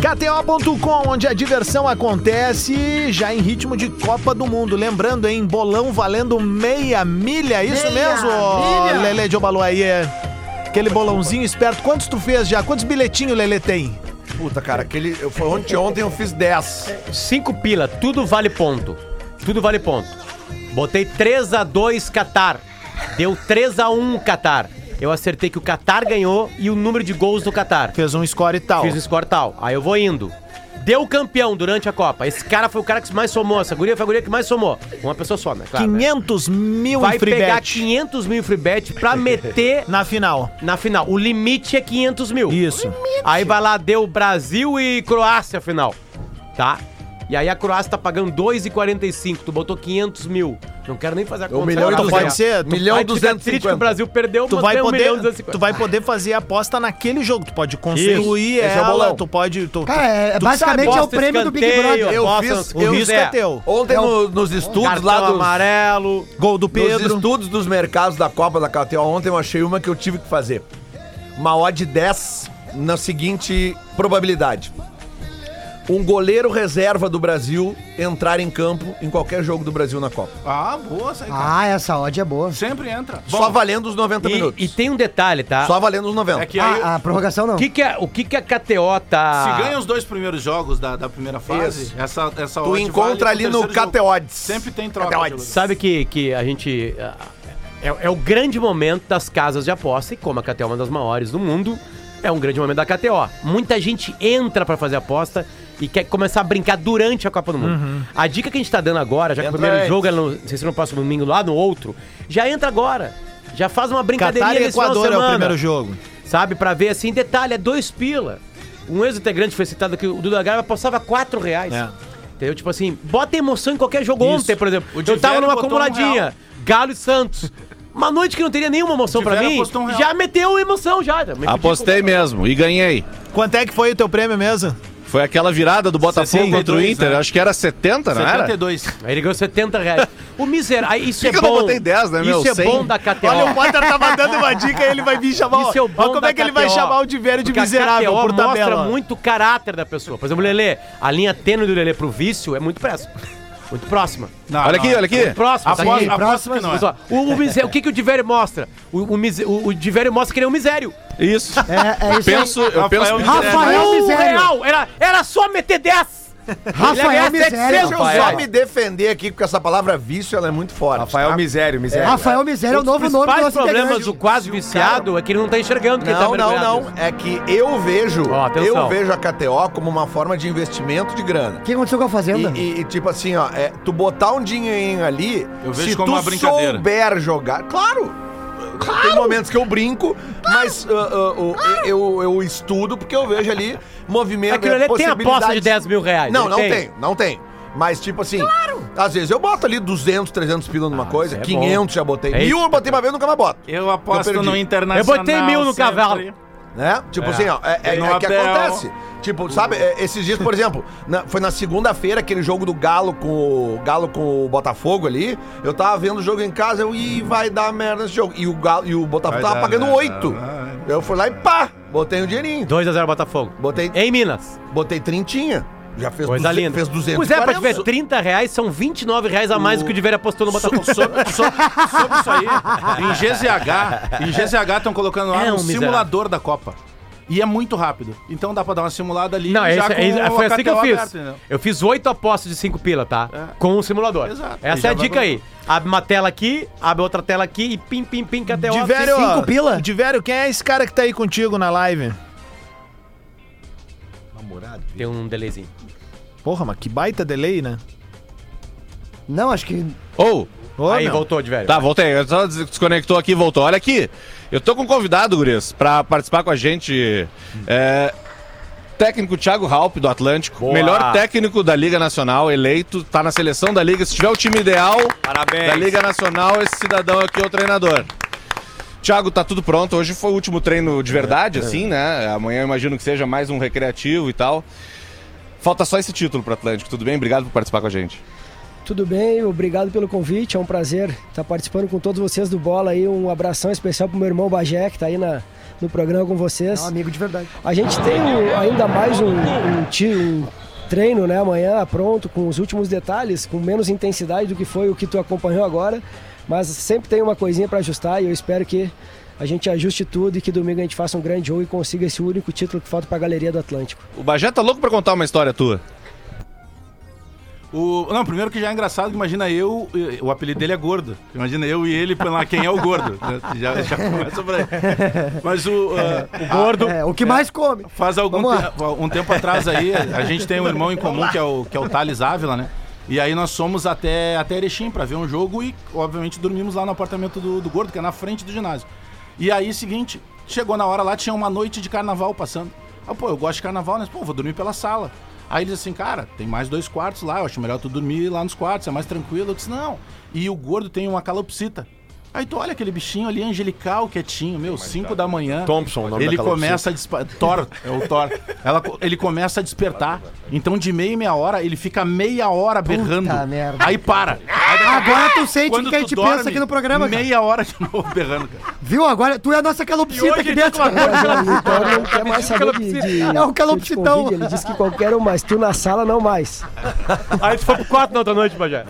KTO.com, onde a diversão acontece já em ritmo de Copa do Mundo. Lembrando, hein? Bolão valendo meia milha. Isso Meia mesmo, milha. Lele de Obaluaie. Aquele bolãozinho esperto. Quantos tu fez já? Quantos bilhetinhos, Lele, tem? Puta, cara, aquele. Eu, foi ontem, ontem eu fiz 10. Cinco pila, tudo vale ponto. Tudo vale ponto. Botei 3 a 2 Qatar. Deu 3 a 1 Qatar. Eu acertei que o Qatar ganhou e o número de gols do Qatar. Fez um score e tal. Fiz o score tal. Aí eu vou indo. Deu campeão durante a Copa. Esse cara foi o cara que mais somou. Essa guria foi a guria que mais somou. Uma pessoa só, né? Claro, né? 500 mil Vai em free pegar bet 500 mil free bet pra meter na final. na final. O limite é 500 mil. Isso. Aí vai lá, deu Brasil e Croácia final. Tá? E aí a Croácia tá pagando 2,45. Tu botou 500 mil. Não quero nem fazer a conta. milhão e Agora, Tu pode ser, tu, milhão e triste que 250. o Brasil perdeu, tu vai um milhão poder, 250. tu vai poder fazer a aposta naquele jogo. Tu pode construir Esse é ela, bolão. tu pode. Tu, Cara, é, tu basicamente sabe, é o prêmio do Big Brother. Eu fiz- o o risco é teu. Ontem no- nos estudos lá dos, amarelo. Gol do nos Pedro. estudos dos mercados da Copa da KTO, ontem eu achei uma que eu tive que fazer. Uma odd 10 na seguinte probabilidade. Um goleiro reserva do Brasil entrar em campo em qualquer jogo do Brasil na Copa. Ah, boa essa aí, cara. Ah, essa odd é boa. Sempre entra. Só valendo os 90 E, minutos. e tem um detalhe, tá? Só valendo os 90. É que aí, Ah, a prorrogação não. O que que, a- o que que a KTO tá... se ganha os dois primeiros jogos da, da primeira fase, Isso. essa, essa Tu odd encontra vale ali no terceiro KTO jogo. Odds. Sempre tem troca. De jogador. Sabe que, que a gente. ah, É, é o grande momento das casas de aposta, e como a KTO é uma das maiores do mundo, é um grande momento da KTO. Muita gente entra pra fazer aposta e quer começar a brincar durante a Copa do Mundo. A dica que a gente tá dando agora, já que o primeiro antes. jogo é no, não sei se no próximo domingo, lá no outro, já entra agora. Já faz uma brincadeirinha Qatar e nesse final de Equador é o primeiro jogo. Sabe? Pra ver assim, detalhe, é dois pila. Um ex-integrante foi citado aqui, o Duda Garba apostava quatro reais. É. Entendeu? Tipo assim, bota emoção em qualquer jogo Isso. ontem, por exemplo. O Eu tava numa um acumuladinha. real. Galo e Santos. Uma noite que não teria nenhuma emoção pra Diverio mim, um já meteu emoção já. me Apostei mesmo e ganhei. Quanto é que foi o teu prêmio mesmo? Foi aquela virada do Botafogo 62, contra o Inter, né? acho que era 70, não era? 72. Aí ele ganhou 70 reais. O miserável, isso Por é que eu bom. não botei 10, né, meu? Isso é 100? bom da KTO. Olha, o Potter tava dando uma dica e ele vai vir chamar. Isso é o bom Olha como da é que ele vai KTO. chamar o Diverio de Porque a miserável KTO por mostra tabela. muito o caráter da pessoa. Por exemplo, o Lelê, a linha tênue do Lelê pro vício é muito próxima. Muito próxima. Não, Olha não, aqui, olha aqui. Próxima, tá aqui. aposto próxima, que não é. ó, o, o, misé- o que, que o Diverio mostra? O, o, o, o Diverio mostra que ele é um misério. Isso. É, é isso penso, aí. eu penso. Rafael Rafael um Misério. real! Era, era só meter 10! *laughs* Rafael Misério. 700 Deixa eu só me defender aqui, porque essa palavra vício ela é muito forte. Rafael tá? Misério, Misério. Rafael Misério é o Um novo nome do nosso problemas do quase viciado é que ele não tá enxergando que ele tá Não, não, não. É que eu vejo, Ó, eu vejo a KTO como uma forma de investimento de grana. O que aconteceu com a Fazenda? E, e- e, tipo assim, ó, é, tu botar um dinheirinho ali, Eu vejo se como tu uma brincadeira. souber jogar, claro. Tem momentos que eu brinco, mas uh, uh, uh, eu, eu estudo porque eu vejo ali movimento. Aquilo ali tem aposta de possibilidades. 10 mil reais. Não, não tem? não tem. Mas, tipo assim, às vezes eu boto ali 200, 300 pila numa coisa, isso é 500 já botei. É Mil eu botei uma vez nunca mais boto. Eu aposto perdi. no Eu Internacional. botei mil no sempre. cavalo. Né? Tipo É. assim, ó, é, é, é que acontece. Tipo, sabe, é, esses dias, por exemplo, na- foi na segunda-feira aquele jogo do Galo com o Galo com o Botafogo ali. Eu tava vendo o jogo em casa, eu Ih, vai dar merda esse jogo. E o Galo e o Botafogo Vai tava dar pagando oito. Eu fui lá e pá, botei um dinheirinho. 2x0 Botafogo. Botei, Em Minas. botei trintinha. Já fez, Coisa 200, linda. fez 200 Pois é, pra te ver, 30 reais são 29 reais a mais do que o Diverio apostou no Botafogo. Sobre, sobre- sobre isso aí, em GZH, em GZH estão colocando lá É um, um miserável. simulador da Copa. E é muito rápido. Então dá pra dar uma simulada ali Não, é já isso, é com foi a assim que eu fiz. eu fiz oito apostas de 5 pila, tá? É. Com o simulador. Exato. E Essa já é a vai dica aí. Abre uma tela aqui, abre outra tela aqui e pim, pim, pim, KTO. Diverio, cinco ó, pila? Diverio, quem é esse cara que tá aí contigo na live? Tem um delayzinho. Porra, mas que baita delay, né? Não, acho que. Ou, Ô, aí, meu. voltou, Diverio. tá, voltei. Eu só des- desconectou aqui e voltou. Olha aqui. Eu tô com um convidado, Guris, pra participar com a gente. É, técnico Thiago Halp, do Atlântico. Boa. Melhor técnico da Liga Nacional, eleito. Tá na seleção da Liga. Se tiver o time ideal Parabéns. da Liga Nacional, esse cidadão aqui é o treinador. Thiago, tá tudo pronto. Hoje foi o último treino de verdade, assim, né? Amanhã eu imagino que seja mais um recreativo e tal. Falta só esse título pro Atlântico. Tudo bem? Obrigado por participar com a gente. Tudo bem, obrigado pelo convite, é um prazer estar participando com todos vocês do Bola aí, um abração especial pro meu irmão Bagé, que tá aí na, no programa com É vocês. um amigo de verdade. A gente tem um- ainda mais um, um, um treino, né, amanhã pronto, com os últimos detalhes, com menos intensidade do que foi o que tu acompanhou agora, mas sempre tem uma coisinha para ajustar e eu espero que a gente ajuste tudo e que domingo a gente faça um grande jogo e consiga esse único título que falta para a galeria do Atlântico. O Bagé tá louco pra contar uma história tua. O, não, primeiro que já é engraçado, imagina eu, o apelido dele é gordo. Imagina eu e ele lá quem é o gordo. *laughs* né? Já, já começa por aí. Mas o, ah, o gordo. É, o que mais come. Faz algum tempo, um tempo atrás aí, a gente tem um irmão em comum que é o, que é o Thales Ávila, né? E aí nós fomos até, até Erechim pra ver um jogo e, obviamente, dormimos lá no apartamento do, do Gordo, que é na frente do ginásio. E aí, seguinte, chegou na hora lá, tinha uma noite de carnaval passando. Ah, pô, eu gosto de carnaval, né? Pô, vou dormir pela sala. Aí ele disse assim, cara, tem mais dois quartos lá, eu acho melhor tu dormir lá nos quartos, é mais tranquilo. Eu disse, não. E o gordo tem uma calopsita. Aí tu olha aquele bichinho ali, angelical, quietinho, meu, 5 da manhã. Thompson, o nome Ele calopsita. começa a despertar. Thor, é o Thor. Ela, ele começa a despertar. Então, de meia em meia hora, ele fica meia hora berrando. merda. Aí para. Aí a Agora tu sente o que a gente dorme, pensa aqui no programa, cara. Meia hora de novo berrando, cara. Viu? Agora tu é a nossa calopsita aqui dentro. O Thor não quer mais saber de, de, É um calopsitão. de Covid. Ele disse que qualquer um, mas tu na sala não mais. Aí tu foi pro quarto na outra noite, Bajé.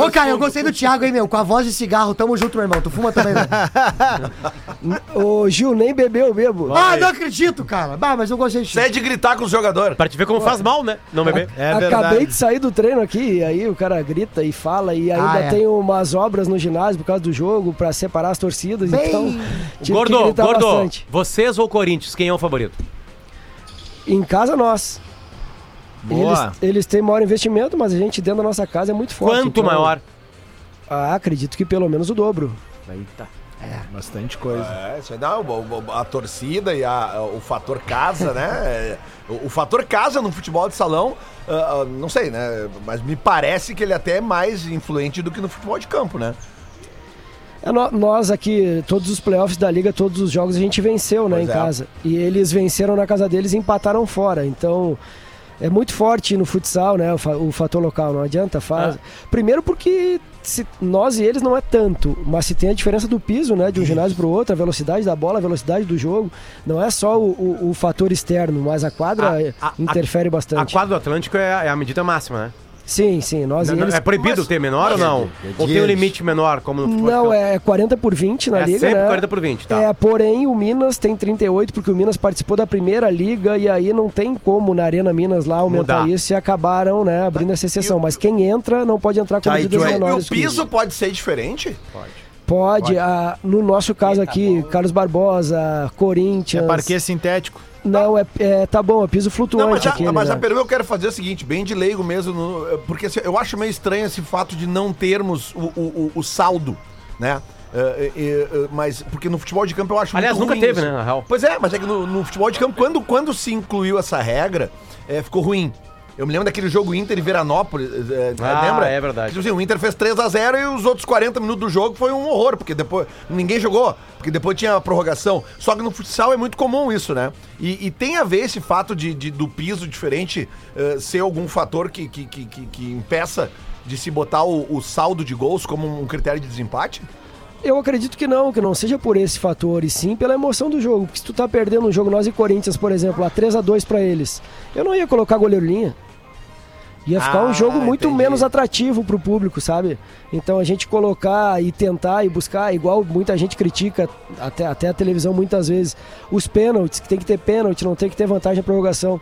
Ô, cara, eu gostei do Thiago, hein, meu? Com a voz de cigarro. Tamo junto, meu irmão. Tu fuma também, né? *laughs* Ô, Gil, nem bebeu, eu bebo. ah, não acredito, cara. Bah, mas eu gostei de é de gritar com os jogadores. Pra te ver como faz mal, né? Não beber. É Acabei verdade. de sair do treino aqui, e aí o cara grita e fala, e ainda Ah, é. tem umas obras no ginásio por causa do jogo, pra separar as torcidas, Bem- então tive que Gordo, gritar gordo, bastante. vocês ou Corinthians, quem é o favorito? Em casa, nós. Boa. Eles, eles têm maior investimento, mas a gente dentro da nossa casa é muito forte. Quanto então- maior? Ah, acredito que pelo menos o dobro. Eita. Bastante coisa. É, isso aí dá o- o- a, torcida e a- o fator casa, né? É, O, o fator casa no futebol de salão, ah, ah, não sei, né? Mas me parece que ele até é mais influente do que no futebol de campo, né? É, nó- nós aqui, todos os playoffs da liga, todos os jogos a gente venceu, né, Pois em é. casa. E eles venceram na casa deles e empataram fora. Então, é muito forte no futsal, né, o, fa- o fator local. Não adianta, faz. Primeiro porque nós e eles não é tanto, mas se tem a diferença do piso, né, de um ginásio para o outro, a velocidade da bola, a velocidade do jogo, não é só o, o- o fator externo, mas a quadra A- a- a- interfere A bastante. quadra do Atlântico é, é a medida máxima, né? Sim, sim, nós Não, e eles... é proibido ter menor ou não? ou tem um limite menor, como no futebol? Não, é 40 por 20 na É liga, sempre né? 40 por 20, tá. É, porém o Minas tem 38 porque o Minas participou da primeira liga e aí não tem como na Arena Minas lá aumentar Mudar. isso e acabaram, né, abrindo essa exceção. Mas quem entra não pode entrar com Tá, e, medidas e menores. o que piso pode ser diferente? Pode, ah, no nosso caso aqui, Carlos Barbosa, É Corinthians. parquê sintético. Não, é, é- tá bom, é piso flutuante Não, mas, a, aquele, mas a né? pergunta que eu quero fazer é o seguinte, bem de leigo mesmo, no- porque assim, eu acho meio estranho esse fato de não termos o, o, o- o saldo, né? É, é, é, mas porque no futebol de campo eu acho Aliás, muito nunca ruim teve, isso. né, na real. Pois é, mas é que no, no futebol de campo, quando, quando se incluiu essa regra, é, ficou ruim. Eu me lembro daquele jogo Inter e Veranópolis, é, Ah, lembra? é verdade. Tipo assim, o Inter fez 3 a 0 e os outros 40 minutos do jogo foi um horror, porque depois ninguém jogou, porque depois tinha a prorrogação. Só que no futsal é muito comum isso, né? E, e tem a ver esse fato de, de- do piso diferente eh, ser algum fator que, que, que, que- que impeça de se botar o, o saldo de gols como um critério de desempate? Eu acredito que não, que não seja por esse fator, e sim pela emoção do jogo. Porque se tu tá perdendo um jogo, nós e Corinthians, por exemplo, a 3 a 2 pra eles, eu não ia colocar goleiro linha. Ia ficar Ah, um jogo muito entendi. menos atrativo pro público, sabe? Então a gente colocar e tentar e buscar, igual muita gente critica, até, até a televisão muitas vezes, os pênaltis, que tem que ter pênalti, não tem que ter vantagem na prorrogação.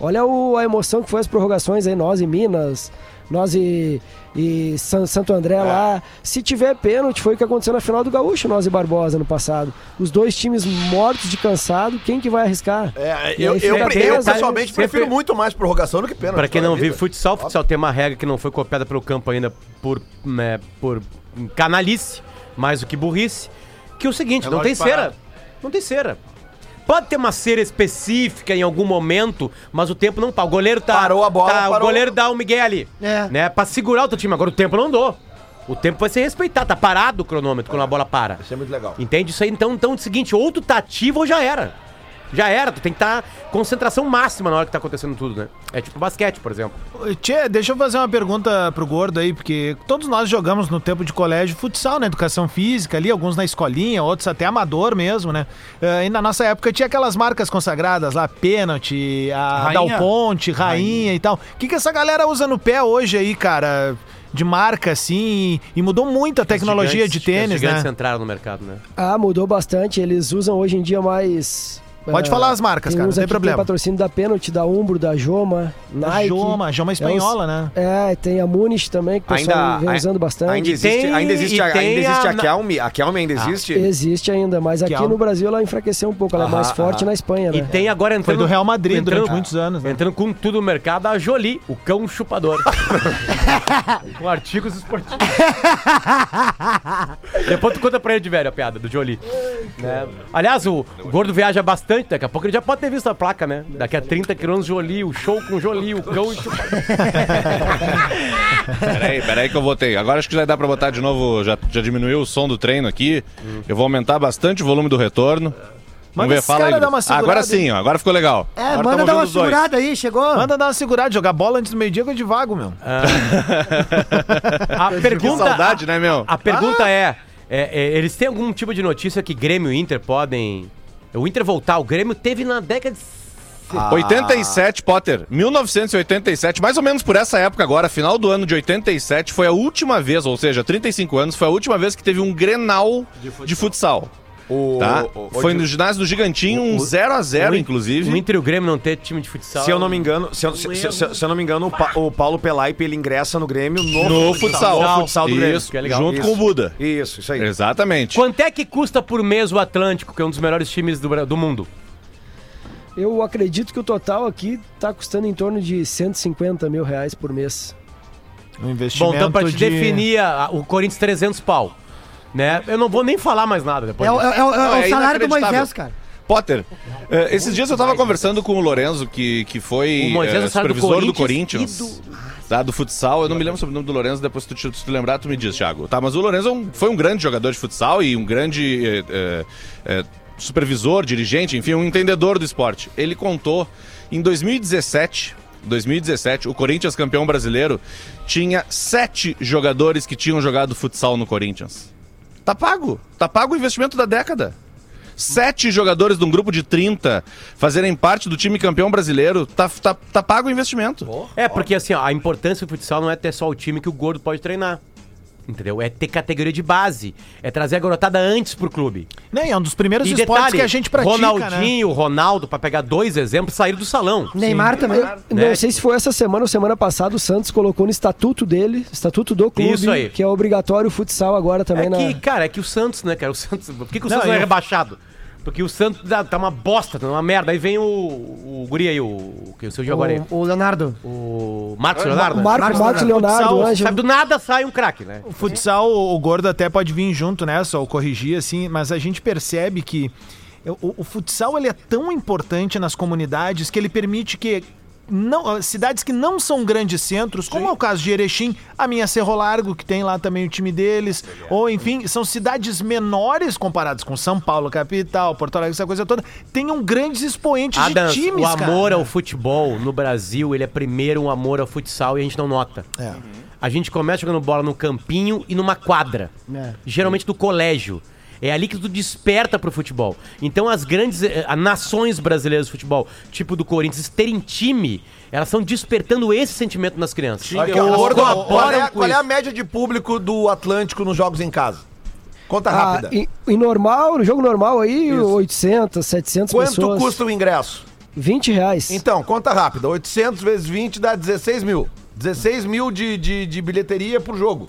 Olha o- a emoção que foi as prorrogações aí, nós e Minas, nós e, e San- Santo André lá. Se tiver pênalti, foi o que aconteceu na final do Gaúcho, nós e Barbosa no passado. Os dois times mortos de cansado, quem que vai arriscar? É, eu, eu, eu, a- pessoalmente sempre- prefiro muito mais prorrogação do que pênalti. Pra quem não vive futsal, futsal tem uma regra que não foi copiada pelo campo ainda por, né, por canalice, mais do que burrice, que é o seguinte, não tem Relógio cera. parado. Não tem cera. Pode ter uma cera específica em algum momento, mas o tempo não tá. O goleiro tá. Parou a bola, tá- O parou. goleiro dá um Miguel ali. É. Né, pra segurar o teu time. Agora o tempo não andou. O tempo vai ser respeitado. Tá parado o cronômetro quando a bola para. Isso é muito legal. Entende isso aí? Então, então é o seguinte, ou tu tá ativo ou já era. Já era, tu tem que estar concentração máxima na hora que tá acontecendo tudo, né? É tipo basquete, por exemplo. Tchê, deixa eu fazer uma pergunta pro Gordo aí, porque todos nós jogamos no tempo de colégio futsal, né? Educação física ali, alguns na escolinha, outros até amador mesmo, né? Eh, e na nossa época tinha aquelas marcas consagradas lá, pênalti, a Rainha. Dal Ponte, rainha, e tal. O que, que essa galera usa no pé hoje aí, cara? De marca, assim, e mudou muito a tecnologia Gigantes- de tênis, Os gigantes né? entraram no mercado, né? Ah, mudou bastante. Eles usam hoje em dia mais Pode É, falar as marcas, cara, não tem problema. patrocínio da Pênalti, da Umbro, da Joma, Nike. Joma, a Joma espanhola, né? É, tem a Muniz também, que o pessoal Ainda, vem usando bastante. ainda existe, tem- ainda existe, e a, tem ainda existe a- a, Kelme. A Kelme ainda existe? Existe ainda, mas aqui é no Brasil ela enfraqueceu um pouco, ela é mais Aham, forte aham. na Espanha, E né? tem agora entrando... Foi do Real Madrid entrando- durante muitos anos, né? Entrando com tudo no mercado, a Jolie, o cão chupador. *laughs* com artigos esportivos. Depois tu conta pra ele de velho a piada do Jolie. Né? Aliás, o, o Gordo viaja bastante, daqui a pouco ele já pode ter visto a placa, né? Daqui a 30 quilômetros, Jolie, o show com Jolie, o cão chupador. *laughs* Peraí, peraí que eu votei. Agora acho que já dá pra botar de novo, já, já diminuiu o som do treino aqui. Eu vou aumentar bastante o volume do retorno. Manda Vamos ver, esse fala cara aí. dar uma Ah, segurada agora aí. sim, ó, agora ficou legal. É, Agora manda dar uma segurada aí, chegou. Manda dar uma segurada, jogar bola antes do meio-dia coisa de vago, meu. A *laughs* Que pergunta, saudade, né, meu? a pergunta é, é, é, eles têm algum tipo de notícia que Grêmio e Inter podem... O Inter voltar, o Grêmio teve na década de... Ah. 87, Potter. 1987, mais ou menos por essa época agora, final do ano de 87, foi a última vez, ou seja, 35 anos, foi a última vez que teve um Grenal de futsal. O, Tá? o- o- Foi no ginásio do Gigantinho, um 0x0, O inclusive. Inter e o Grêmio não ter time de futsal. Se eu não me engano, se eu, se- se- se- se eu não me engano, o, Pa- o Paulo Pelaipe ele ingressa no Grêmio no, No futsal. No futsal do Grêmio. Isso, que é legal. junto Isso. com o Buda. Isso, isso aí. Exatamente. Quanto é que custa por mês o Atlântico, que é um dos melhores times do, do mundo? Eu acredito que o total aqui tá custando em torno de 150 mil reais por mês. Um investimento Bom, então pra te de... definir, o Corinthians 300 pau. Né? Eu não vou nem falar mais nada depois É, o- disso. é o- é o Não, é salário do inacreditável. Moisés, cara. Potter, eh, esses dias eu tava conversando com o Lorenzo, que, que foi O Moisés eh, é o salário do supervisor do Corinthians Corinthians. Tá, do futsal, eu não me lembro sobre o nome do Lorenzo, depois se tu, se tu lembrar, tu me diz, Thiago. Tá, mas o Lorenzo é um- foi um grande jogador de futsal e um grande eh, eh, eh, supervisor, dirigente, enfim, um entendedor do esporte. Ele contou em 2017. 2017, o Corinthians campeão brasileiro tinha sete jogadores que tinham jogado futsal no Corinthians. Tá pago. Tá pago o investimento da década. Sete jogadores de um grupo de 30 fazerem parte do time campeão brasileiro, tá, tá, tá pago o investimento. É, porque assim, a importância do futsal não é ter só o time que o gordo pode treinar. Entendeu? É ter categoria de base. É trazer a garotada antes pro clube. Não, e é um dos primeiros E esportes detalhe, que a gente pratica, né? Ronaldinho, Ronaldo, pra pegar dois exemplos, saíram do salão. Neymar também. Né? Não sei se foi essa semana ou semana passada, o Santos colocou no estatuto dele, estatuto do clube, Isso aí. que é obrigatório o futsal agora também É na... que, cara, é que o Santos, né, cara? O Santos. Por que, que o Não, Santos não é eu- rebaixado? Porque o Santos tá, tá uma bosta, tá uma merda. Aí vem o, o guri aí, o que o seu agora aí. O, o Leonardo. O Marcos Leonardo. Marco, Marcos Marcos Leonardo. Leonardo, Futsal, Ângelo. Sabe, do nada sai um craque, né? O futsal, o gordo até pode vir junto nessa, ou corrigir, assim, mas a gente percebe que o, o futsal ele é tão importante nas comunidades que ele permite que não, cidades que não são grandes centros, como é o caso de Erechim, a minha Cerro Largo, que tem lá também o time deles, ou enfim, são cidades menores comparadas com São Paulo, capital, Porto Alegre, essa coisa toda, tenham grandes expoentes Adams, de times, o amor cara. ao futebol no Brasil, ele é primeiro um amor ao futsal e a gente não nota. É. A gente começa jogando bola no campinho e numa quadra. É. Geralmente do colégio. É ali que tu desperta pro futebol. Então as grandes eh, nações brasileiras de futebol, tipo do Corinthians, terem time, elas estão despertando esse sentimento nas crianças. Aqui, Elas ó, Gordo, qual, é, com qual é a isso. média de público do Atlântico nos jogos em casa? Conta Ah, rápida. em, em normal, no jogo normal aí, 800, 700 Quanto pessoas. custa o ingresso? 20 reais. Então, conta rápida. 800 vezes 20 dá 16 mil. 16 mil de, de, de bilheteria por jogo.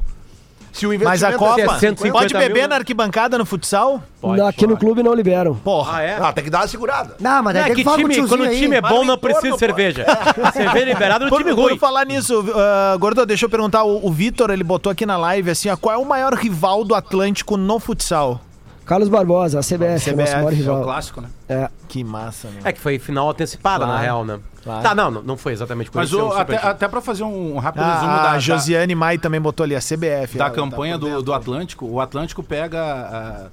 Se o Mas a investimento Copa, é 150 pode beber mil, na arquibancada no futsal? Pode, Aqui no clube não liberam. Porra. Ah, é? Ah, tem que dar uma segurada. Não, mas Não, é tem que que o time, quando o aí. time é bom, não precisa de cerveja. *laughs* Cerveja liberada no Por, time por ruim. falar nisso, uh, Gordo, deixa eu perguntar, o, o Vitor, ele botou aqui na live assim, ó, qual é o maior rival do Atlântico no futsal? Carlos Barbosa, a CBF, CBF, nosso maior É o rival. clássico, né? É. Que massa, meu. É que foi final antecipada, na Claro, real, né? claro. Tá, não, não- não foi exatamente Mas Corinthians, o- é um super até, até pra fazer um rápido resumo Ah, da, a Josiane Mai também botou ali a CBF. da ela campanha tá por do, dentro. do Atlântico, o Atlântico pega. A,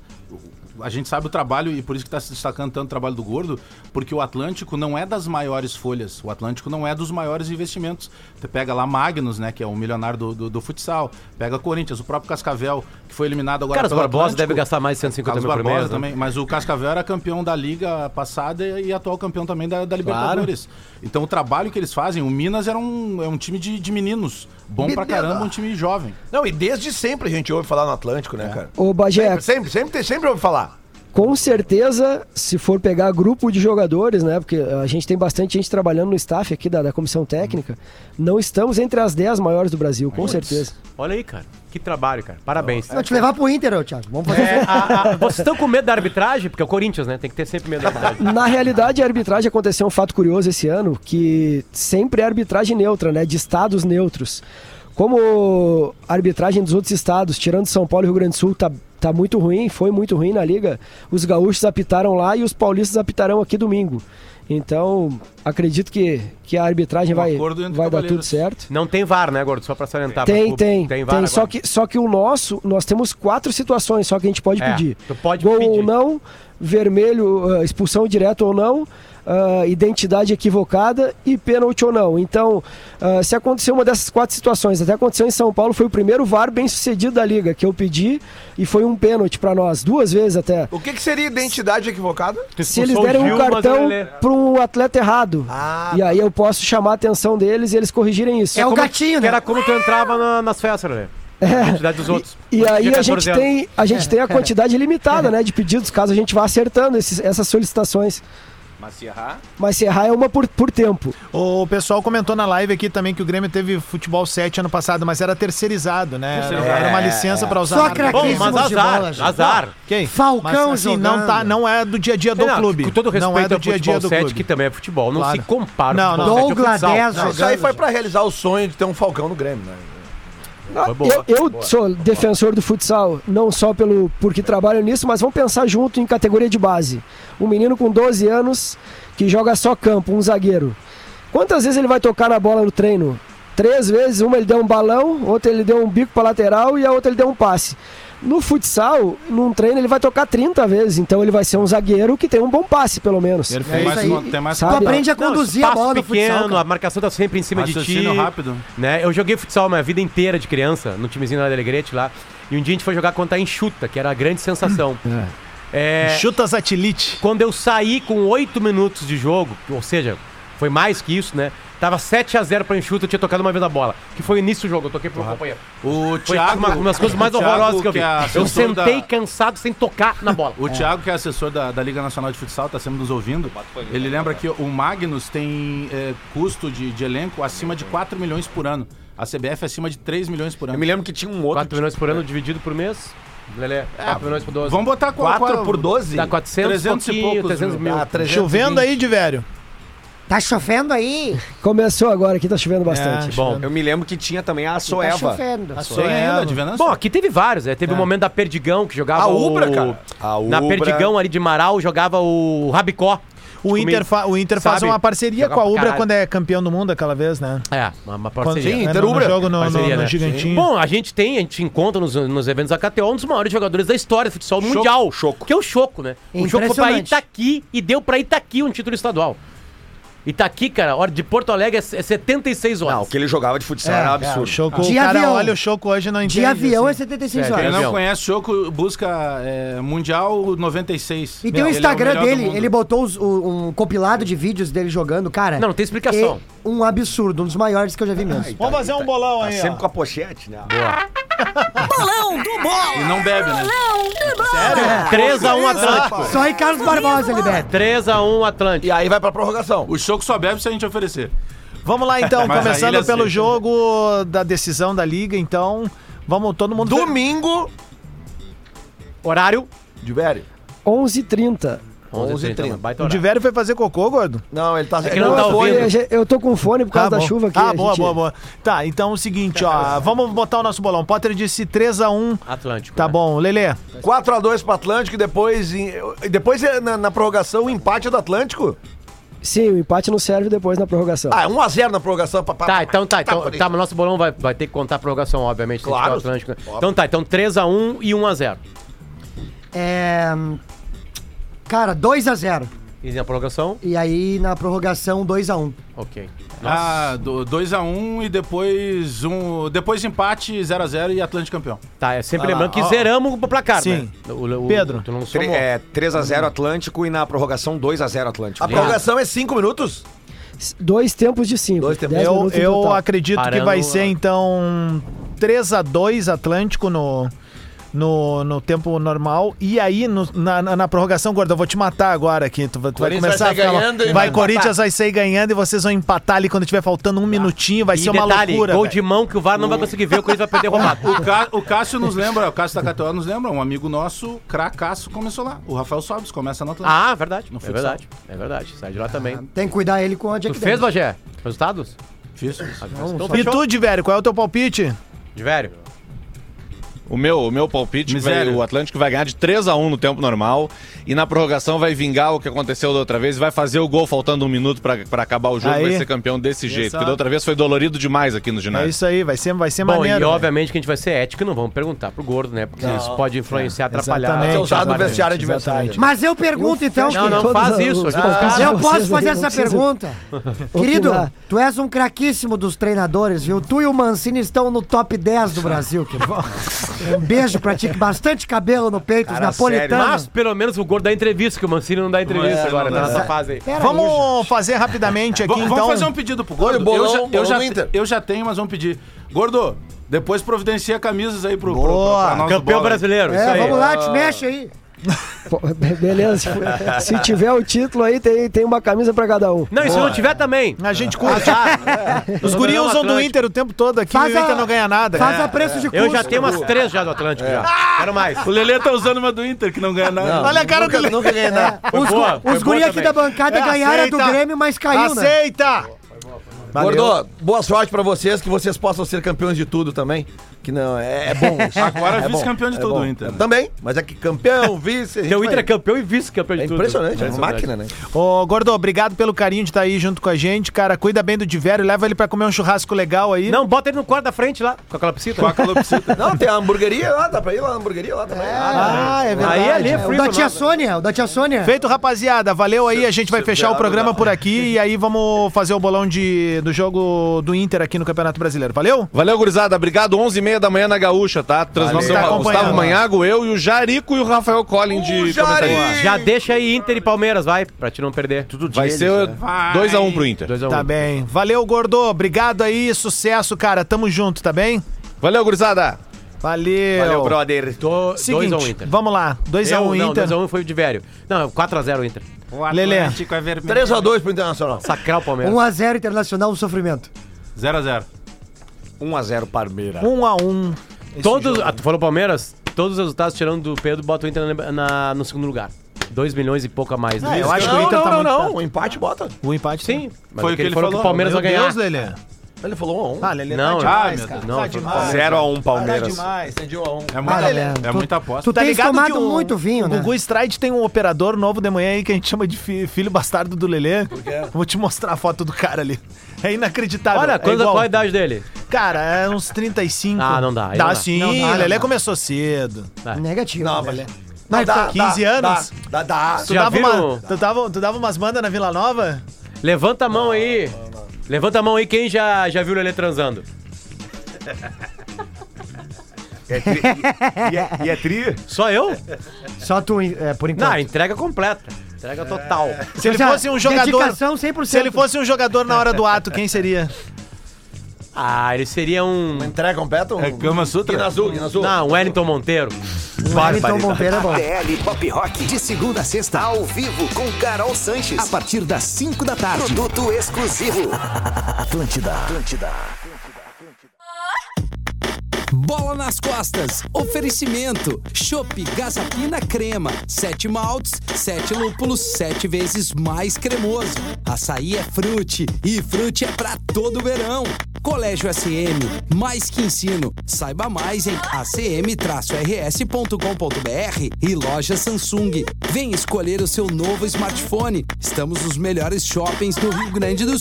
a gente sabe o trabalho, e por isso que está se destacando tanto o trabalho do Gordo, porque o Atlântico não é das maiores folhas, o Atlântico não é dos maiores investimentos. Você pega lá Magnus, né, que é o milionário do, do, do futsal, pega Corinthians, o próprio Cascavel, que foi eliminado agora Carlos pelo Barbosa Atlântico. deve gastar mais de 150 Carlos mil por mês, né? também, mas o Cascavel era campeão da Liga passada e atual campeão também da, da Libertadores. Então o trabalho que eles fazem, o Minas era um, é um time de, de meninos, bom pra Menina. caramba, um time jovem. Não, e desde sempre a gente ouve falar no Atlântico, né, cara? Ô, Bagé, Sempre, sempre, sempre, sempre ouve falar. Com certeza, se for pegar grupo de jogadores, né? Porque a gente tem bastante gente trabalhando no staff aqui da, da comissão técnica, não estamos entre as 10 maiores do Brasil, com certeza. Olha aí, cara. Que trabalho, cara. Parabéns. Vou te levar pro Inter, ô, Thiago. Vamos fazer. É, a- a- vocês estão com medo da arbitragem? Porque é o Corinthians, né? Tem que ter sempre medo da arbitragem. Na realidade, a arbitragem aconteceu um fato curioso esse ano, que sempre é arbitragem neutra, né? De estados neutros. Como a arbitragem dos outros estados, tirando São Paulo e Rio Grande do Sul, tá, tá muito ruim, foi muito ruim na liga, os gaúchos apitaram lá e os paulistas apitarão aqui domingo. Então, acredito que, que a arbitragem Um vai, vai dar tudo certo. Não tem VAR, né, Gordo? Só pra salientar. Tem, tem, tem. VAR só, agora. que, só que o nosso, nós temos quatro situações só que a gente pode É, pedir. tu pode Gol pedir. ou não, vermelho, ah, expulsão direta ou não, ah, identidade equivocada e pênalti ou não. Então, ah, se acontecer uma dessas quatro situações, até aconteceu em São Paulo, foi o primeiro VAR bem sucedido da liga, que eu pedi e foi um pênalti pra nós, duas vezes até. O que, que seria identidade equivocada? Se eles o derem um cartão ele- para um atleta errado. Ah, e aí eu posso chamar a atenção deles e eles corrigirem isso. É o como- gatinho, que né? Era como tu entrava na- nas festas, né? A quantidade dos outros. E aí Tinha a gente 14 anos. tem a gente tem a quantidade limitada, né, de pedidos, caso a gente vá acertando esses- essas solicitações. Mas se errar. Mas se errar é uma por, por tempo. O pessoal comentou na live aqui também que o Grêmio teve futebol 7 ano passado, mas era terceirizado, né? Era uma licença pra usar. Só craque. Bom, mas de azar, bola, azar. Quem? Falcão mas, assim, não, tá, não é do dia a dia do Não, clube. Com todo respeito não é do dia a dia do 7, clube. que também é futebol. Não Claro. se compara Não, o não. futebol 7 ao Douglas futsal. 10, Não, isso aí foi pra realizar o sonho de ter um Falcão no Grêmio, né? Boa. eu eu sou defensor do futsal, não só pelo porque trabalho nisso, mas vamos pensar junto em categoria de base. Um menino com 12 anos que joga só campo, um zagueiro. Quantas vezes ele vai tocar na bola no treino? Três vezes, uma ele deu um balão, outra ele deu um bico para lateral e a outra ele deu um passe. No futsal, num treino, ele vai tocar 30 vezes, então ele vai ser um zagueiro que tem um bom passe, pelo menos. Tem É mais, isso aí. con- tem mais Tu aprende a Não, conduzir a espaço bola no pequeno, futsal. cara. a marcação tá sempre em cima de ti. Rápido. Né? Eu joguei futsal minha vida inteira de criança, no timezinho da Alegrete lá. E um dia a gente foi jogar contra a Enxuta, que era a grande sensação. *clears throat* É, Chutas Atilite. quando eu saí com 8 minutos de jogo, ou seja, foi mais que isso, né? Tava 7x0 pra Enxuta, eu tinha tocado uma vez a bola. Que foi o início do jogo, eu toquei pro meu companheiro. O Foi Thiago. uma, uma das coisas mais horrorosas que eu vi. é eu sentei da- cansado sem tocar na bola. O Thiago, que é assessor da, da Liga Nacional de Futsal, está sempre nos ouvindo. Ele lembra que o Magnus tem é, custo de, de elenco acima de 4 milhões por ano. A CBF é acima de 3 milhões por Eu ano. me lembro que tinha um outro. 4 milhões por ano dividido por mês. Lelê, 4 milhões por 12. Vamos botar qual, 4 qual- por 12? Dá 400 300 e poucos 300 mil. Ah, 320. Chovendo aí de velho. Tá chovendo aí? Começou agora, aqui tá chovendo bastante. É, Bom, Eu me lembro que tinha também a Tá Soeva. chovendo. Tem ainda, de Venâncio? Bom, aqui teve vários, né? Teve o momento da Perdigão, que jogava A Ubra, o... cara. A Na Ubra. Perdigão ali de Marau, jogava o Rabicó. O Inter, fa- o Inter faz uma parceria com a Ubra quando é campeão do mundo aquela vez, né? É, uma, uma Quando, parceria. né, Inter no, no Ubra. jogo no, no- Parceria, no né? Gigantinho. Bom, a gente tem, a gente encontra nos, nos eventos da KTO um dos maiores jogadores da história do futsal mundial. Choco. Que é o Choco, né? O Choco foi pra. Itaqui e deu pra Itaqui um título estadual. Itaqui, cara, hora de Porto Alegre é é 76 horas. Não, o que ele jogava de futsal era É, o absurdo. Choco, De o cara avião. olha o Choco hoje não entende. De avião é assim. 76 Sério, horas. Quem não conhece Choco, busca é, Mundial 96. E tem o Ele é Instagram melhor do dele, mundo. ele botou os- o- um compilado de vídeos dele jogando, cara. Não, não tem explicação. É um absurdo, um dos maiores que eu já vi mesmo. Vamos fazer um bolão Tá aí, sempre ó. com a pochete, né? *laughs* E não bebe, né? 3x1 Atlântico. Só Ricardo Barbosa ele bebe. 3x1 Atlântico. E aí vai pra prorrogação. O Choco só bebe se a gente oferecer. Vamos lá então, *laughs* Mas começando pelo aceita. jogo da decisão da liga, então. Vamos todo mundo. Domingo, Horário? de velho. 11h30. 11h30. Baita O. Diverio foi fazer cocô, gordo? Não, ele tá... que não tá Foi, ouvindo. a gente- eu tô com fone por causa da bom. chuva aqui. Ah, boa, gente- boa, boa. Tá, então é o seguinte, ó. *laughs* vamos botar o nosso bolão. Potter disse 3x1. Atlântico. Tá né? bom, Lelê. 4x2 pro Atlântico e depois, em- depois é, na, na prorrogação o empate do Atlântico. Sim, o empate não serve depois na prorrogação. Ah, 1x0 na prorrogação. Pra, pra- Tá, então tá. Então, isso. tá, mas nosso bolão vai, vai ter que contar a prorrogação, obviamente. Claro. Atlântico. Então tá, então 3x1 e 1x0. É. Cara, 2x0. E na prorrogação? E aí na prorrogação 2x1. Ok. Ah, 2x1 e depois um. Depois empate 0x0 e Atlântico campeão. Tá, é sempre Vai lá, lembrando que ó. zeramos o placar, Sim. né? O, o- Pedro. Tu não somou. É 3x0 Atlântico e na prorrogação 2x0 Atlântico. A prorrogação é 5 minutos? Dois tempos de cinco. Dois tempos. dez Eu, minutos no eu acredito que Parando vai a- ser, então, 3x2 Atlântico no, no, no tempo normal. E aí, no- na, na, na prorrogação, Gordo, eu vou te matar agora aqui. Tu, vai- tu vai começar vai a ficar. ganhando vai, vai Corinthians vai sair ganhando e vocês vão empatar ali quando tiver faltando um minutinho. Vai E ser uma detalhe, loucura. gol velho. de mão que o VAR não vai conseguir ver, o Corinthians vai perder roubado. O, Cá- o Cássio nos lembra, o Cássio da KTO nos lembra, um amigo nosso, cracaço, começou lá. O Rafael Sobes começa no Atlético. Ah, verdade. No É verdade. É verdade. Sai de lá também. Tem que cuidar ele com a Tu Jack fez, Daniels. Bagé? Resultados? Fiz. Então E fechou. tu, Diverio, qual é o teu palpite? De velho. O meu, o meu palpite, que Miséria. o Atlético vai ganhar de 3 a 1 no tempo normal e na prorrogação vai vingar o que aconteceu da outra vez e vai fazer o gol faltando um minuto pra pra acabar o jogo Aí. vai ser campeão desse jeito. Exato. Porque da outra vez foi dolorido demais aqui no É ginásio. isso aí, vai ser, vai ser Bom, maneiro. e velho. obviamente que a gente vai ser ético e não vamos perguntar pro gordo, né? Porque isso pode influenciar, atrapalhar. exatamente. Ser usado no vestiário adversário. Mas eu pergunto então, Não, não faz isso. os caras- Eu posso fazer não essa pergunta? *laughs* Querido, tu és um craquíssimo dos treinadores, viu? Tu e o Mancini estão no top 10 do Brasil, querido. *laughs* Um beijo pra ti, bastante cabelo no peito, os Cara, napolitanos. Mas pelo menos o gordo dá entrevista, que o Mancini não dá entrevista agora, tá nessa fase aí. Pera aí, Vamos fazer rapidamente aqui, V- então. Vamos fazer um pedido pro Gordo? Olha bolão, eu, já, eu, bolão já, do Inter. eu já tenho, mas vamos pedir. Gordo, depois providencia camisas aí pro, pro, Boa, pra nós do Campeão Bola. brasileiro, isso É, aí. vamos lá, te mexe aí. Beleza. Se tiver o título aí, tem, tem uma camisa pra cada um. Não, e se não tiver também. A gente curte. Os Tô guris ganhando usam do. Inter o tempo todo aqui Faz e o Inter a- não ganha nada. Faz É. a preço de custo. Eu já tenho umas três já do Atlântico já. Quero mais. O Lelê tá usando uma do Inter, que não ganha nada. Olha a cara nunca, dele. nunca ganhei nada. Foi Os, boa, os boa guri aqui da bancada É, ganharam a do aceita. Grêmio, mas caiu, né? Aceita! Valeu. Gordo, boa sorte pra vocês, que vocês possam ser campeões de tudo também. Que não, é, é bom *laughs* isso. Agora é vice-campeão de é tudo o Inter. Também, mas é que campeão, vice... a gente Teu vai- Inter é campeão e vice-campeão de É tudo. impressionante, é uma máquina, né? Ô, Gordo, obrigado pelo carinho de estar aí junto com a gente, cara. Cuida bem do Divério, leva ele pra comer um churrasco legal aí. Não, bota ele no quarto da frente lá, com aquela piscina. Com a calopsita. Não, tem a hamburgueria lá, dá pra ir lá na hamburgueria lá também. Ah, é verdade. Aí ali é É, o free da pra tia. Sônia, o da tia Sônia. Feito, rapaziada. Valeu aí. A gente vai fechar o programa por aqui e aí vamos fazer o bolão de, do jogo do Inter aqui no Campeonato Brasileiro. Valeu? Valeu, gurizada. Obrigado. 11h30 da manhã na Gaúcha, tá? Transmissão Tá. Gustavo Manhago, eu e o Jarico e o Rafael Collin de comentarista. Já deixa aí Inter e Palmeiras, vai, pra te não perder. Tudo Vai ser 2x1 pro Inter. 2 a 1 Tá bem. Valeu, Gordo. Obrigado aí. Sucesso, cara. Tamo junto, tá bem? Valeu, gurizada. Valeu. Valeu, brother. 2 Seguinte, a 1 Inter. vamos lá. 2x1 Eu- Não, Inter. 2 a 1 foi o de velho. Não, 4 a 0 Inter. Lelê. 3x2 pro Internacional. Sacrar o Palmeiras. 1x0 Internacional, um sofrimento. 0x0. 1x0 Parmeira. 1x1. esse Todos, ah, tu falou Palmeiras? Todos os resultados tirando do Pedro, bota o Inter na, na- no segundo lugar. 2 milhões e pouco a mais. Ah, eu acho que o Inter não, tá não, muito não. perto. O empate bota. O empate Sim, mas Foi é o que ele ele falou falou. que o Palmeiras vai ganhar. Deus, Lelê. Ele falou 1x1. Ah, Lelê Não, tá ah, demais, meu cara. Deus. Tá Não, demais. 0x1 Tá Palmeiras. demais. Entendi 1x1. É muita, Lelê, é tu- muita aposta. tu Tá tens ligado tomado que o, muito vinho, o né? Gugu Stride tem um operador novo de manhã aí que a gente chama de fi- filho bastardo do Lelê. Vou te mostrar a foto do cara ali. É inacreditável. Olha, é quando, qual a idade dele? Cara, é uns 35. Ah, não dá, Dá não dá. sim, Não dá, não Lelê dá. começou cedo. Negativo. Não? Lelê. Mas dá, 15 dá, anos? Dá, dá, dá. Tu dava, uma, tu, dava, tu dava umas bandas na Vila Nova? Levanta a mão aí. Levanta a mão aí quem já, já viu o Lelê transando. É tri... e, é, e é tri? Só eu? Só tu, é, por enquanto. Não, entrega completa. Entrega total. Se ele fosse um jogador. Dedicação 100%. Se ele fosse um jogador na hora do ato, quem seria? Ah, ele seria um. Entrega completa? Um... É Kama Sutra? Guina Azul. Não, um Wellington Monteiro. Wellington Monteiro é bom. ATL Pop Rock, de segunda a sexta, ao vivo, com Carol Sanches. A partir das 5 da tarde. Produto exclusivo. *laughs* Atlântida. Atlântida. Bola nas costas. Oferecimento. Chopp Gazapina Crema. Sete maltes, sete lúpulos, sete vezes mais cremoso. Açaí é frute e frute é pra todo verão. Colégio SM, mais que ensino. Saiba mais em acm-rs.com.br e loja Samsung. Vem escolher o seu novo smartphone. Estamos nos melhores shoppings do Rio Grande do